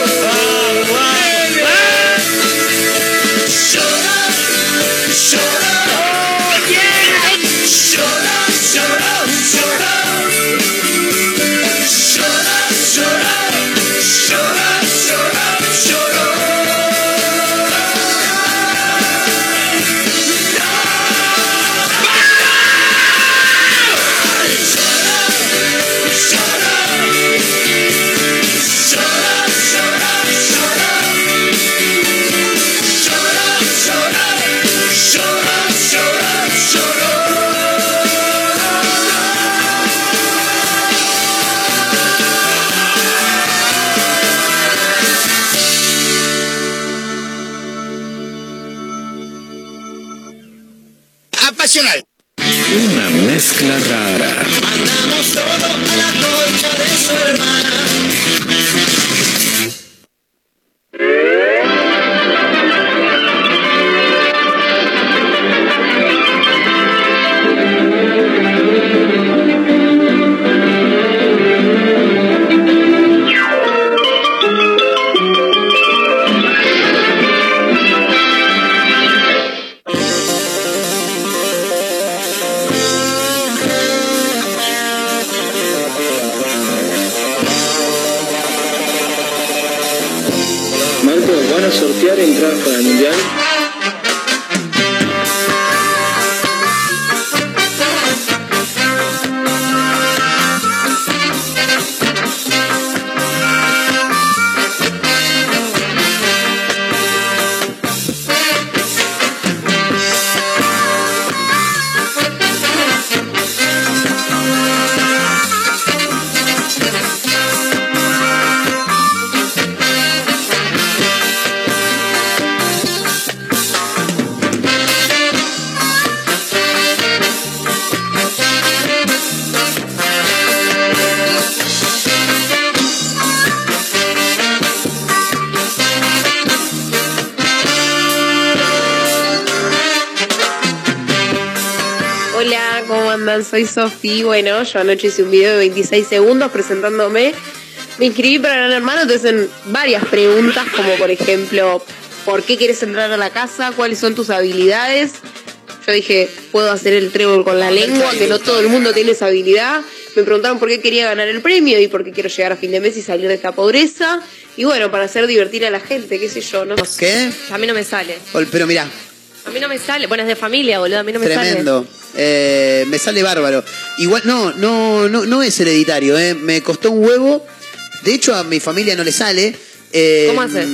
Soy Sofi. Bueno, yo anoche hice un video de 26 segundos presentándome. Me inscribí para Gran Hermano, te hacen varias preguntas, como por ejemplo, ¿por qué quieres entrar a la casa? ¿Cuáles son tus habilidades? Yo dije, puedo hacer el trébol con la lengua, que no todo el mundo tiene esa habilidad. Me preguntaron por qué quería ganar el premio y por qué quiero llegar a fin de mes y salir de esta pobreza. Y bueno, para hacer divertir a la gente, qué sé yo, ¿no? ¿Qué? A mí no me sale. Pero mira. A mí no me sale. Bueno, es de familia, boludo. A mí no me sale. Tremendo. Eh, me sale bárbaro. Igual, no, no, no, no es hereditario, eh. Me costó un huevo. De hecho, a mi familia no le sale. Eh, ¿Cómo haces?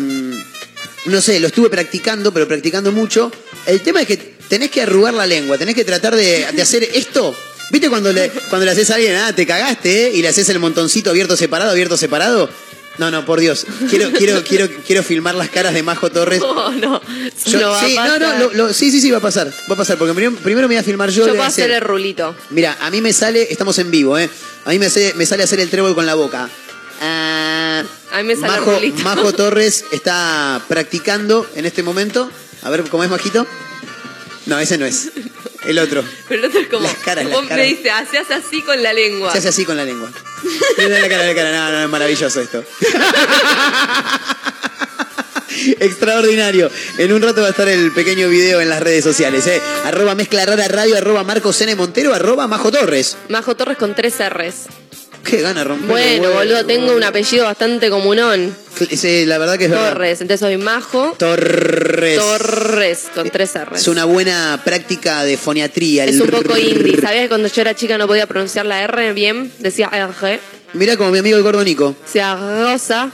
No sé, lo estuve practicando, pero practicando mucho. El tema es que tenés que arrugar la lengua, tenés que tratar de, hacer esto. ¿Viste cuando le, cuando le haces a alguien, ah, te cagaste, y le haces el montoncito abierto separado, abierto separado? No, no, por Dios. Quiero, quiero, quiero, quiero filmar las caras de Majo Torres. No, no. sí, no, no, sí, sí, sí, va a pasar. Va a pasar, porque primero, me voy a filmar yo. Yo voy a hacer el rulito. Mira, a mí me sale, estamos en vivo, ¿eh? A mí me, me sale hacer el trébol con la boca. Ah, a mí me sale Majo, el rulito. Majo Torres está practicando en este momento. A ver, ¿cómo es, Majito? No, ese no es. El otro. Pero el otro es como. Las caras, las caras. me dice, hace así con la lengua. Se hace así con la lengua. Mira la cara, la cara. No, no, es maravilloso esto. Extraordinario. En un rato va a estar el pequeño video en las redes sociales, ¿eh? Arroba mezcla rara radio, arroba Marcos N. Montero, arroba Majo Torres. Majo Torres con tres R's. Qué gana romper. Bueno, boludo, tengo un apellido bastante comunón. Sí, la verdad que es Torres, entonces soy Majo. Torres. Torres, con tres R's. Es una buena práctica de foniatría. Es un poco indie. ¿Sabías que cuando yo era chica no podía pronunciar la R bien? Decía R. Mira como mi amigo el gordo Nico. sea rosa.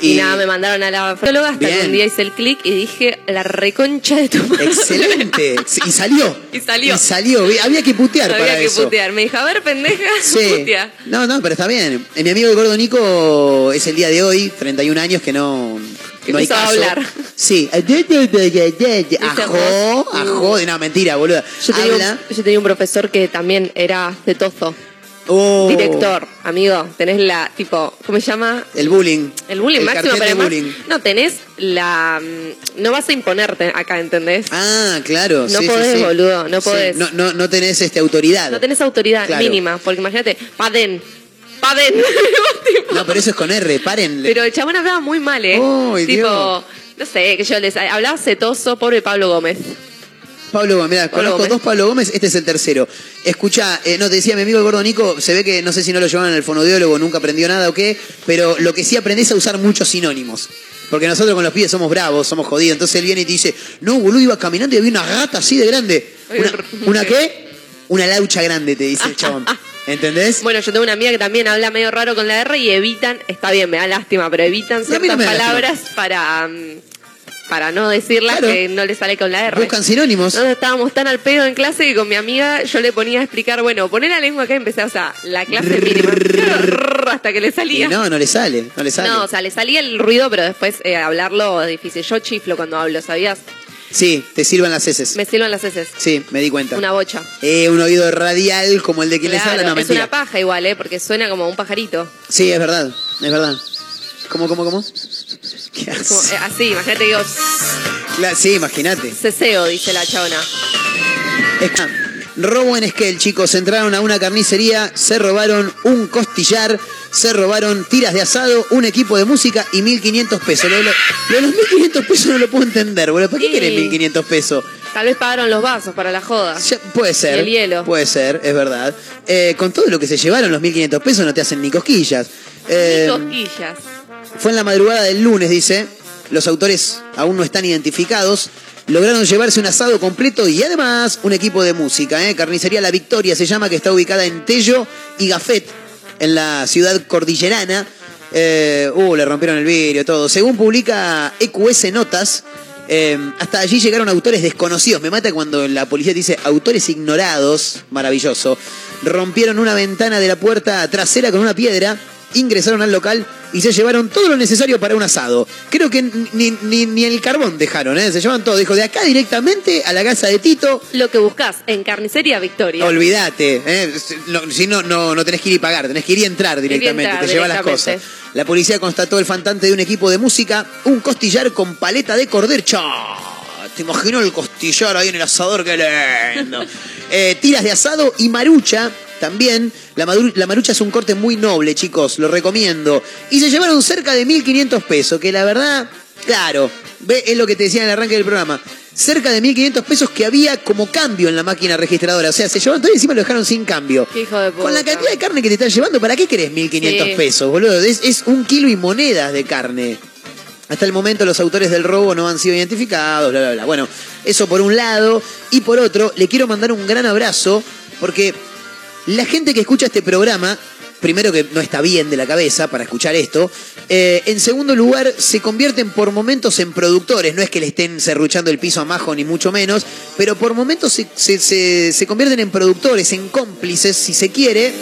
Y, nada, me mandaron a la fotóloga hasta que un día hice el clic y dije la reconcha de tu madre. Excelente. Y salió. Y salió. Y salió. Había que putear Había para que putear. Me dijo, a ver, pendeja, sí. putea. No, no, pero está bien. Mi amigo el gordo Nico es el día de hoy, 31 años, que no. Que no hay caso. a hablar. Sí. Ajó, ajó. No, mentira, boluda. Yo tenía, yo tenía un profesor que también era cetozo. Oh. Director, amigo, tenés la, tipo, ¿cómo se llama? El bullying. El bullying el máximo, pero bullying. no, tenés la, mm, no vas a imponerte acá, ¿entendés? Ah, claro. No sí, podés, boludo, no podés. No, no, no tenés este, autoridad. No tenés autoridad mínima, porque imagínate, paden, paden. no, pero eso es con R, paren. Pero el chabón hablaba muy mal, ¿eh? Oh, tipo, no sé, que yo les hablaba setoso, pobre Pablo Gómez. Pablo Gómez, mira, conozco dos Pablo Gómez, este es el tercero. Escucha, eh, no, te decía mi amigo el gordo Nico, se ve que no sé si no lo llevaban al fonodiólogo, nunca aprendió nada o qué, pero lo que sí aprendés a usar muchos sinónimos. Porque nosotros con los pibes somos bravos, somos jodidos. Entonces él viene y te dice, no, boludo, iba caminando y había una gata así de grande. ¿Una, qué? Una laucha grande, te dice el chabón. ¿Entendés? Bueno, yo tengo una amiga que también habla medio raro con la R y evitan, está bien, me da lástima, pero evitan ciertas palabras para... Mm, para no decirlas que no le sale con la R. Buscan sinónimos. Nosotros estábamos tan al pedo en clase que con mi amiga yo le ponía a explicar, bueno, poné la lengua acá y empecé, o sea, la clase mínima. hasta que le salía. no, no le sale, no le sale. No, o sea, le salía el ruido, pero después eh, hablarlo es difícil. Yo chiflo cuando hablo, ¿sabías? Sí, te sirvan las heces. Me sirvan las heces. Sí, me di cuenta. Una bocha. Eh, un oído radial como el de quien les habla, no, Es una paja igual, ¿eh? Porque suena como un pajarito. Sí, es verdad, es verdad. ¿Cómo, cómo, cómo? ¿Qué eh, así, imagínate, digo. sí, imagínate. Ceseo, dice la chabona. Robo en Esquel, chicos. Entraron a una carnicería, se robaron un costillar, se robaron tiras de asado, un equipo de música y 1.500 pesos. Lo, de los 1.500 pesos no lo puedo entender, boludo. ¿Para qué querés 1.500 pesos? Tal vez pagaron los vasos para la joda. puede ser. Y el hielo. Puede ser, es verdad. Eh, con todo lo que se llevaron, los 1.500 pesos no te hacen ni cosquillas. Eh, ni cosquillas. Fue en la madrugada del lunes, dice. Los autores aún no están identificados lograron llevarse un asado completo y además un equipo de música. ¿eh? Carnicería La Victoria se llama, que está ubicada en Tello y Gafet, en la ciudad cordillerana. Eh, uh, le rompieron el vidrio, todo. Según publica EQS Notas, eh, hasta allí llegaron autores desconocidos. Me mata cuando la policía dice autores ignorados. Maravilloso. Rompieron una ventana de la puerta trasera con una piedra ingresaron al local y se llevaron todo lo necesario para un asado. Creo que ni, el carbón dejaron, ¿eh? se llevan todo. Dijo, de acá directamente a la casa de Tito. Lo que buscas en Carnicería Victoria. Olvídate, ¿eh? si no, no, no tenés que ir y pagar, tenés que ir y entrar directamente, te lleva las cosas. La policía constató el faltante de un equipo de música, un costillar con paleta de cordero. Te imagino el costillar ahí en el asador, qué lindo. Eh, tiras de asado y marucha también. La, marucha es un corte muy noble, chicos, lo recomiendo. Y se llevaron cerca de 1.500 pesos, que la verdad, claro, ve, es lo que te decía en el arranque del programa. Cerca de 1.500 pesos que había como cambio en la máquina registradora. O sea, se llevaron todo y encima lo dejaron sin cambio. hijo de Con la cantidad de carne que te están llevando, ¿para qué querés 1.500 pesos, boludo? Es, es un kilo y monedas de carne. Hasta el momento los autores del robo no han sido identificados, bla, bla, bla. Bueno, eso por un lado. Y por otro, le quiero mandar un gran abrazo porque la gente que escucha este programa, primero que no está bien de la cabeza para escuchar esto, eh, en segundo lugar se convierten por momentos en productores, no es que le estén serruchando el piso a Majo ni mucho menos, pero por momentos se, se convierten en productores, en cómplices, si se quiere,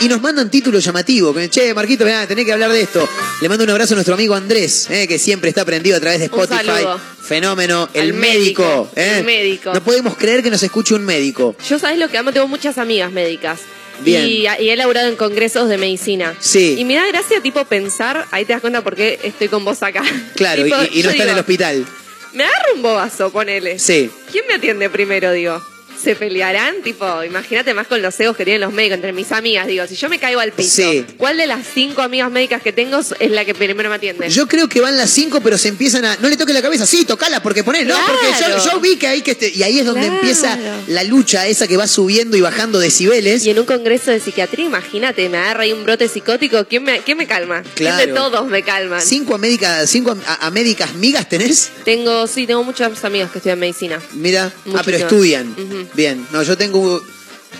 y nos mandan títulos llamativos. Che, Marquito, tenés que hablar de esto. Le mando un abrazo a nuestro amigo Andrés, eh, que siempre está prendido a través de Spotify. Fenómeno, el médico. El eh. médico. No podemos creer que nos escuche un médico. Yo sabes lo que amo, tengo muchas amigas médicas. Bien. Y, he laburado en congresos de medicina. Sí. Y me da gracia, tipo, pensar, ahí te das cuenta por qué estoy con vos acá. Claro, y, no está en el hospital. Me agarro un bobazo, ponele. Sí. ¿Quién me atiende primero, digo? Se pelearán, tipo, imagínate más con los egos que tienen los médicos entre mis amigas, digo, si yo me caigo al piso, ¿cuál de las cinco amigas médicas que tengo es la que primero me atiende? Yo creo que van las cinco, pero se empiezan a, no le toques la cabeza, sí, tocala, porque poner, no, porque yo, vi que ahí que este, y ahí es donde empieza la lucha esa que va subiendo y bajando decibeles. Y en un congreso de psiquiatría, imagínate, me agarra ahí un brote psicótico, ¿quién me, quién me calma? ¿Quién de todos me calman? ¿Cinco, médicas, cinco a, médicas migas tenés? Tengo, sí, tengo muchos amigos que estudian medicina. Mira, ah, pero estudian. Bien, no, yo tengo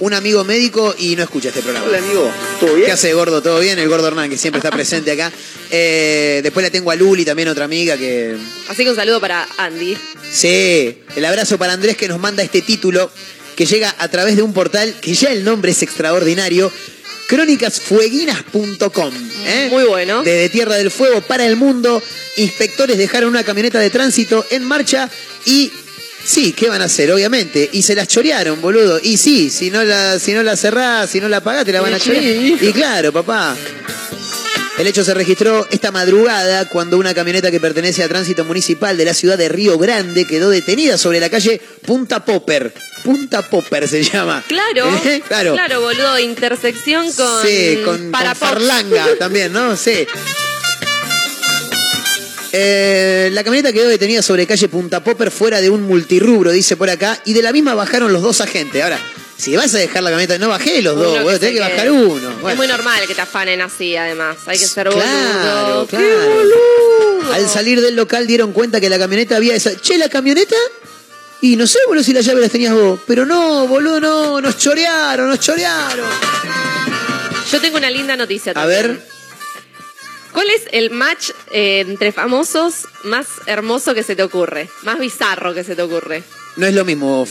un amigo médico y no escucha este programa. Hola, amigo. ¿Todo bien? ¿Qué hace Gordo? ¿Todo bien? El Gordo Hernán, que siempre está presente acá. Eh, después la tengo a Luli, también otra amiga que... Así que un saludo para Andy. Sí, el abrazo para Andrés que nos manda este título que llega a través de un portal que ya el nombre es extraordinario, crónicasfueguinas.com. ¿eh? Muy bueno. Desde Tierra del Fuego para el mundo, inspectores dejaron una camioneta de tránsito en marcha y Sí, ¿qué van a hacer? Obviamente. Y se las chorearon, boludo. Y sí, si no la, si no la cerrás, si no la pagás, te la van a chorear. Y claro, papá. El hecho se registró esta madrugada cuando una camioneta que pertenece a tránsito municipal de la ciudad de Río Grande quedó detenida sobre la calle Punta Popper. Punta Popper se llama. Claro. ¿Eh? Claro. Claro, boludo. Intersección con. Sí, con, con Farlanga también, ¿no? Sí. Eh, la camioneta quedó detenida sobre calle Punta Popper fuera de un multirrubro, dice por acá, y de la misma bajaron los dos agentes. Ahora, si vas a dejar la camioneta, no bajé los dos, vos tenés que, bajar uno. Es muy normal que te afanen así, además. Hay que ser claro, boludo. Claro. Al salir del local dieron cuenta que la camioneta había esa. Che, la camioneta. Y no sé, boludo, si la llave las tenías vos. Pero no, boludo, no. Nos chorearon, nos chorearon. Yo tengo una linda noticia A ver. ¿Cuál es el match eh, entre famosos más hermoso que se te ocurre? Más bizarro que se te ocurre. No es lo mismo.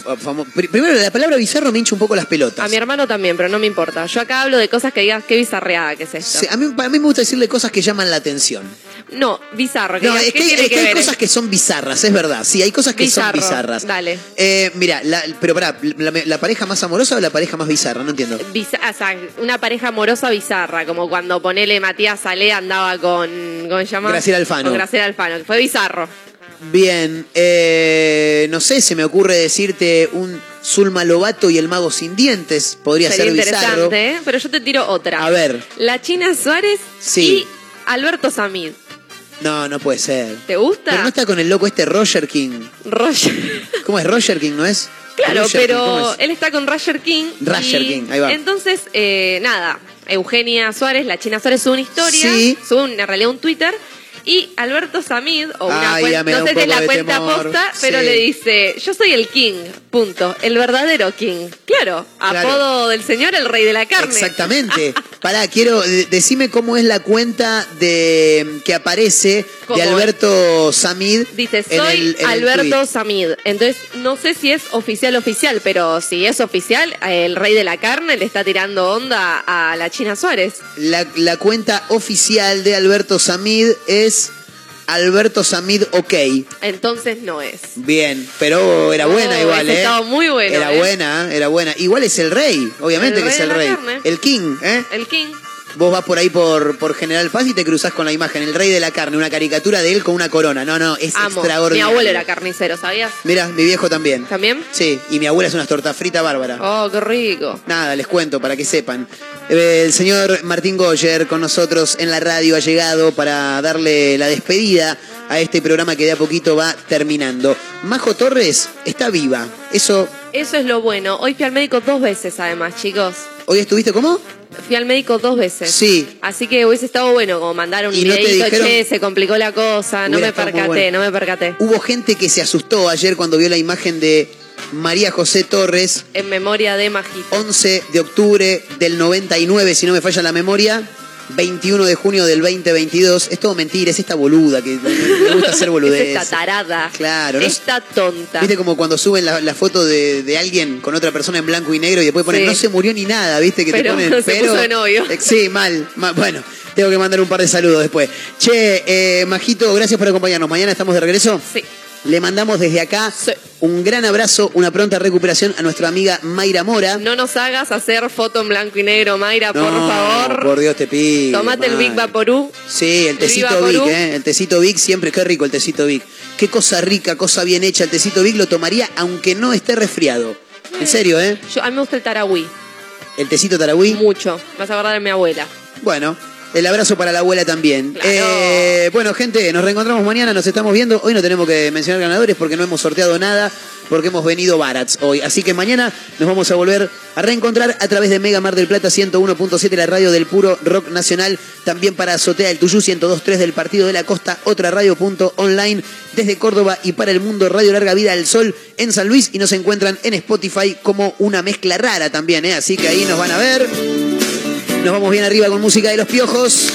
Primero, la palabra bizarro me hincha un poco las pelotas. A mi hermano también, pero no me importa. Yo acá hablo de cosas que digas, qué bizarreada que es esto. a, mí, mí me gusta decirle cosas que llaman la atención. No, bizarro. no, es que, hay cosas que son bizarras, es verdad. Sí, hay cosas que son bizarras. Dale. Eh, mira, pero pará, la, pareja más amorosa o la pareja más bizarra? No entiendo. o sea, una pareja amorosa bizarra, como cuando ponele Matías Salé andaba con. ¿Cómo se llama? Graciela Alfano. Con Graciela Alfano. Fue bizarro. Bien, eh, no sé, se me ocurre decirte un Zulma Lobato y el mago sin dientes. Podría ser bizarro. ¿eh? pero yo te tiro otra. A ver. La China Suárez y Alberto Samid. No, no puede ser. ¿Te gusta? Pero no está con el loco este Roger King. Roger. ¿Cómo es Roger King, no es? Claro, pero él está con Roger King. Roger King, ahí va. Entonces, eh, nada, Eugenia Suárez, la China Suárez, sube una historia, sí. sube en realidad un Twitter y Alberto Samid, o una cuenta, no sé si es la cuenta posta, pero le dice, yo soy el King, punto, el verdadero King. Claro, apodo del señor, el rey de la carne. Exactamente. Pará, quiero, decime cómo es la cuenta de que aparece de Alberto Samid. Dice, soy Alberto Samid. Entonces, no sé si es oficial oficial, pero si es oficial, el rey de la carne le está tirando onda a la China Suárez. La, la cuenta oficial de Alberto Samid es Alberto Samid OK. Entonces no es. Bien, pero era buena igual, ¿eh? Estaba muy buena. Era ¿eh? buena, era buena. Igual es el rey, obviamente que es el rey. El king, ¿eh? El king. Vos vas por ahí por, por General Paz y te cruzás con la imagen, el rey de la carne, una caricatura de él con una corona. No, no, es extraordinario. Mi abuelo era carnicero, ¿sabías? Mira, mi viejo también. ¿También? Sí, y mi abuela es una torta frita bárbara. Oh, qué rico. Nada, les cuento para que sepan. El señor Martín Goyer con nosotros en la radio ha llegado para darle la despedida a este programa que de a poquito va terminando. Majo Torres está viva. Eso. Eso es lo bueno. Hoy fui al médico dos veces, además, chicos. ¿Hoy estuviste cómo? Fui al médico dos veces. Sí. Así que hubiese estado bueno como mandar un videito, che, se complicó la cosa, no me percaté, no me percaté. Hubo gente que se asustó ayer cuando vio la imagen de María José Torres. En memoria de Majito. 11 de octubre del 99, si no me falla la memoria. 21 de junio del 2022. Es todo mentira, es esta boluda que me gusta hacer boludez. es esta tarada. Claro. Esta tonta. Viste como cuando suben la, foto de, alguien con otra persona en blanco y negro y después ponen no se murió ni nada, viste que te ponen se pero. Puso de novio. Sí, mal, Bueno, tengo que mandar un par de saludos después. Che, eh, Majito, gracias por acompañarnos. Mañana estamos de regreso. Sí. Le mandamos desde acá un gran abrazo, una pronta recuperación a nuestra amiga Mayra Mora. No nos hagas hacer foto en blanco y negro, Mayra, por favor. Por Dios te pido. Tomate el Big Vaporú. Sí, el tecito Vic, ¿eh? El tecito Vic siempre, qué rico el tecito Vic. Qué cosa rica, cosa bien hecha. El tecito Vic lo tomaría aunque no esté resfriado. En serio, ¿eh? Yo, a mí me gusta el taragüí. ¿El tecito taragüí? Mucho. Vas a guardar a mi abuela. Bueno, el abrazo para la abuela también. Eh, bueno, gente, nos reencontramos mañana, nos estamos viendo. Hoy no tenemos que mencionar ganadores porque no hemos sorteado nada, porque hemos venido barats hoy. Así que mañana nos vamos a volver a reencontrar a través de Mega Mar del Plata 101.7, la radio del puro rock nacional. También para Azotea el Tuyú 102.3 del Partido de la Costa, otra radio.online desde Córdoba y para el mundo Radio Larga Vida del Sol en San Luis. Y nos encuentran en Spotify como una mezcla rara también, ¿eh? Así que ahí nos van a ver. Nos vamos bien arriba con música de los piojos.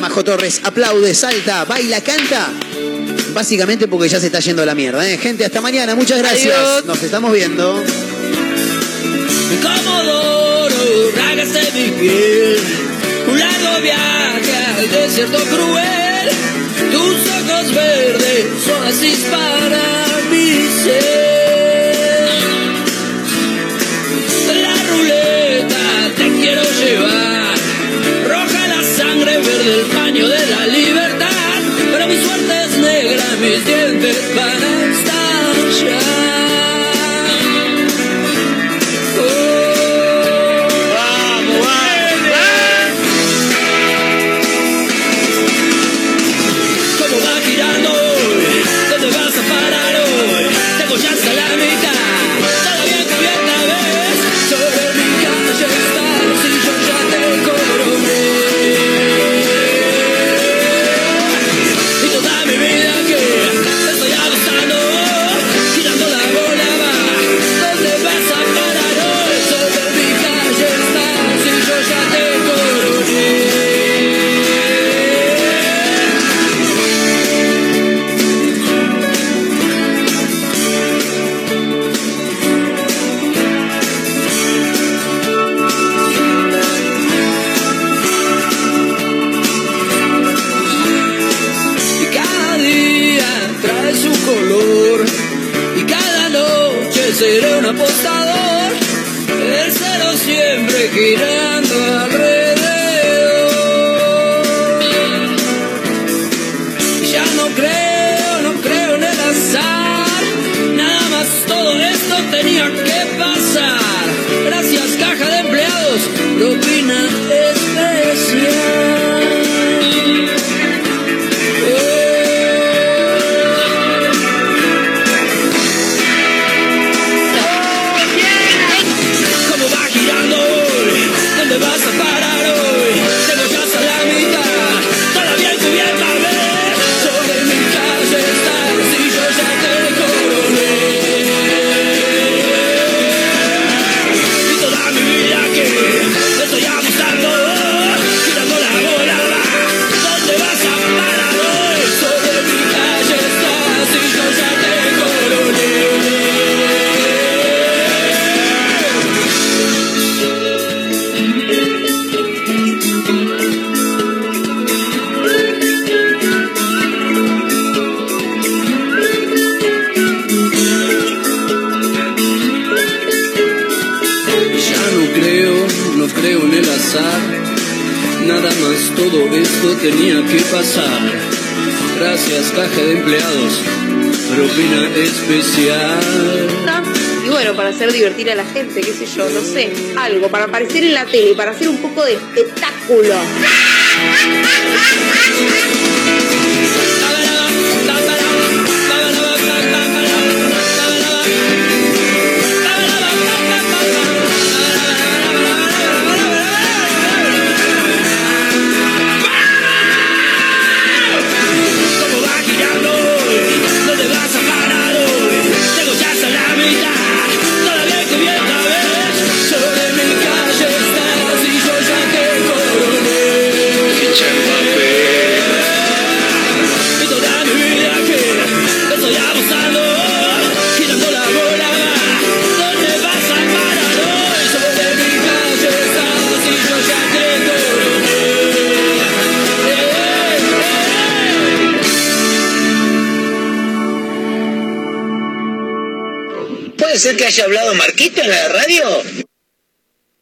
Majo Torres aplaude, salta, baila, canta. Básicamente porque ya se está yendo la mierda. ¿eh? Gente, hasta mañana. Muchas gracias. Nos estamos viendo. Comodoro, de mi piel. Un largo viaje al desierto cruel. Tus ojos verdes son así para mi ser. Roja la sangre, verde el paño de la libertad. Pero mi suerte es negra, mis dientes van a estallar. yo, no sé, algo para aparecer en la tele, para hacer un poco de espectáculo. haya hablado Marquito en la radio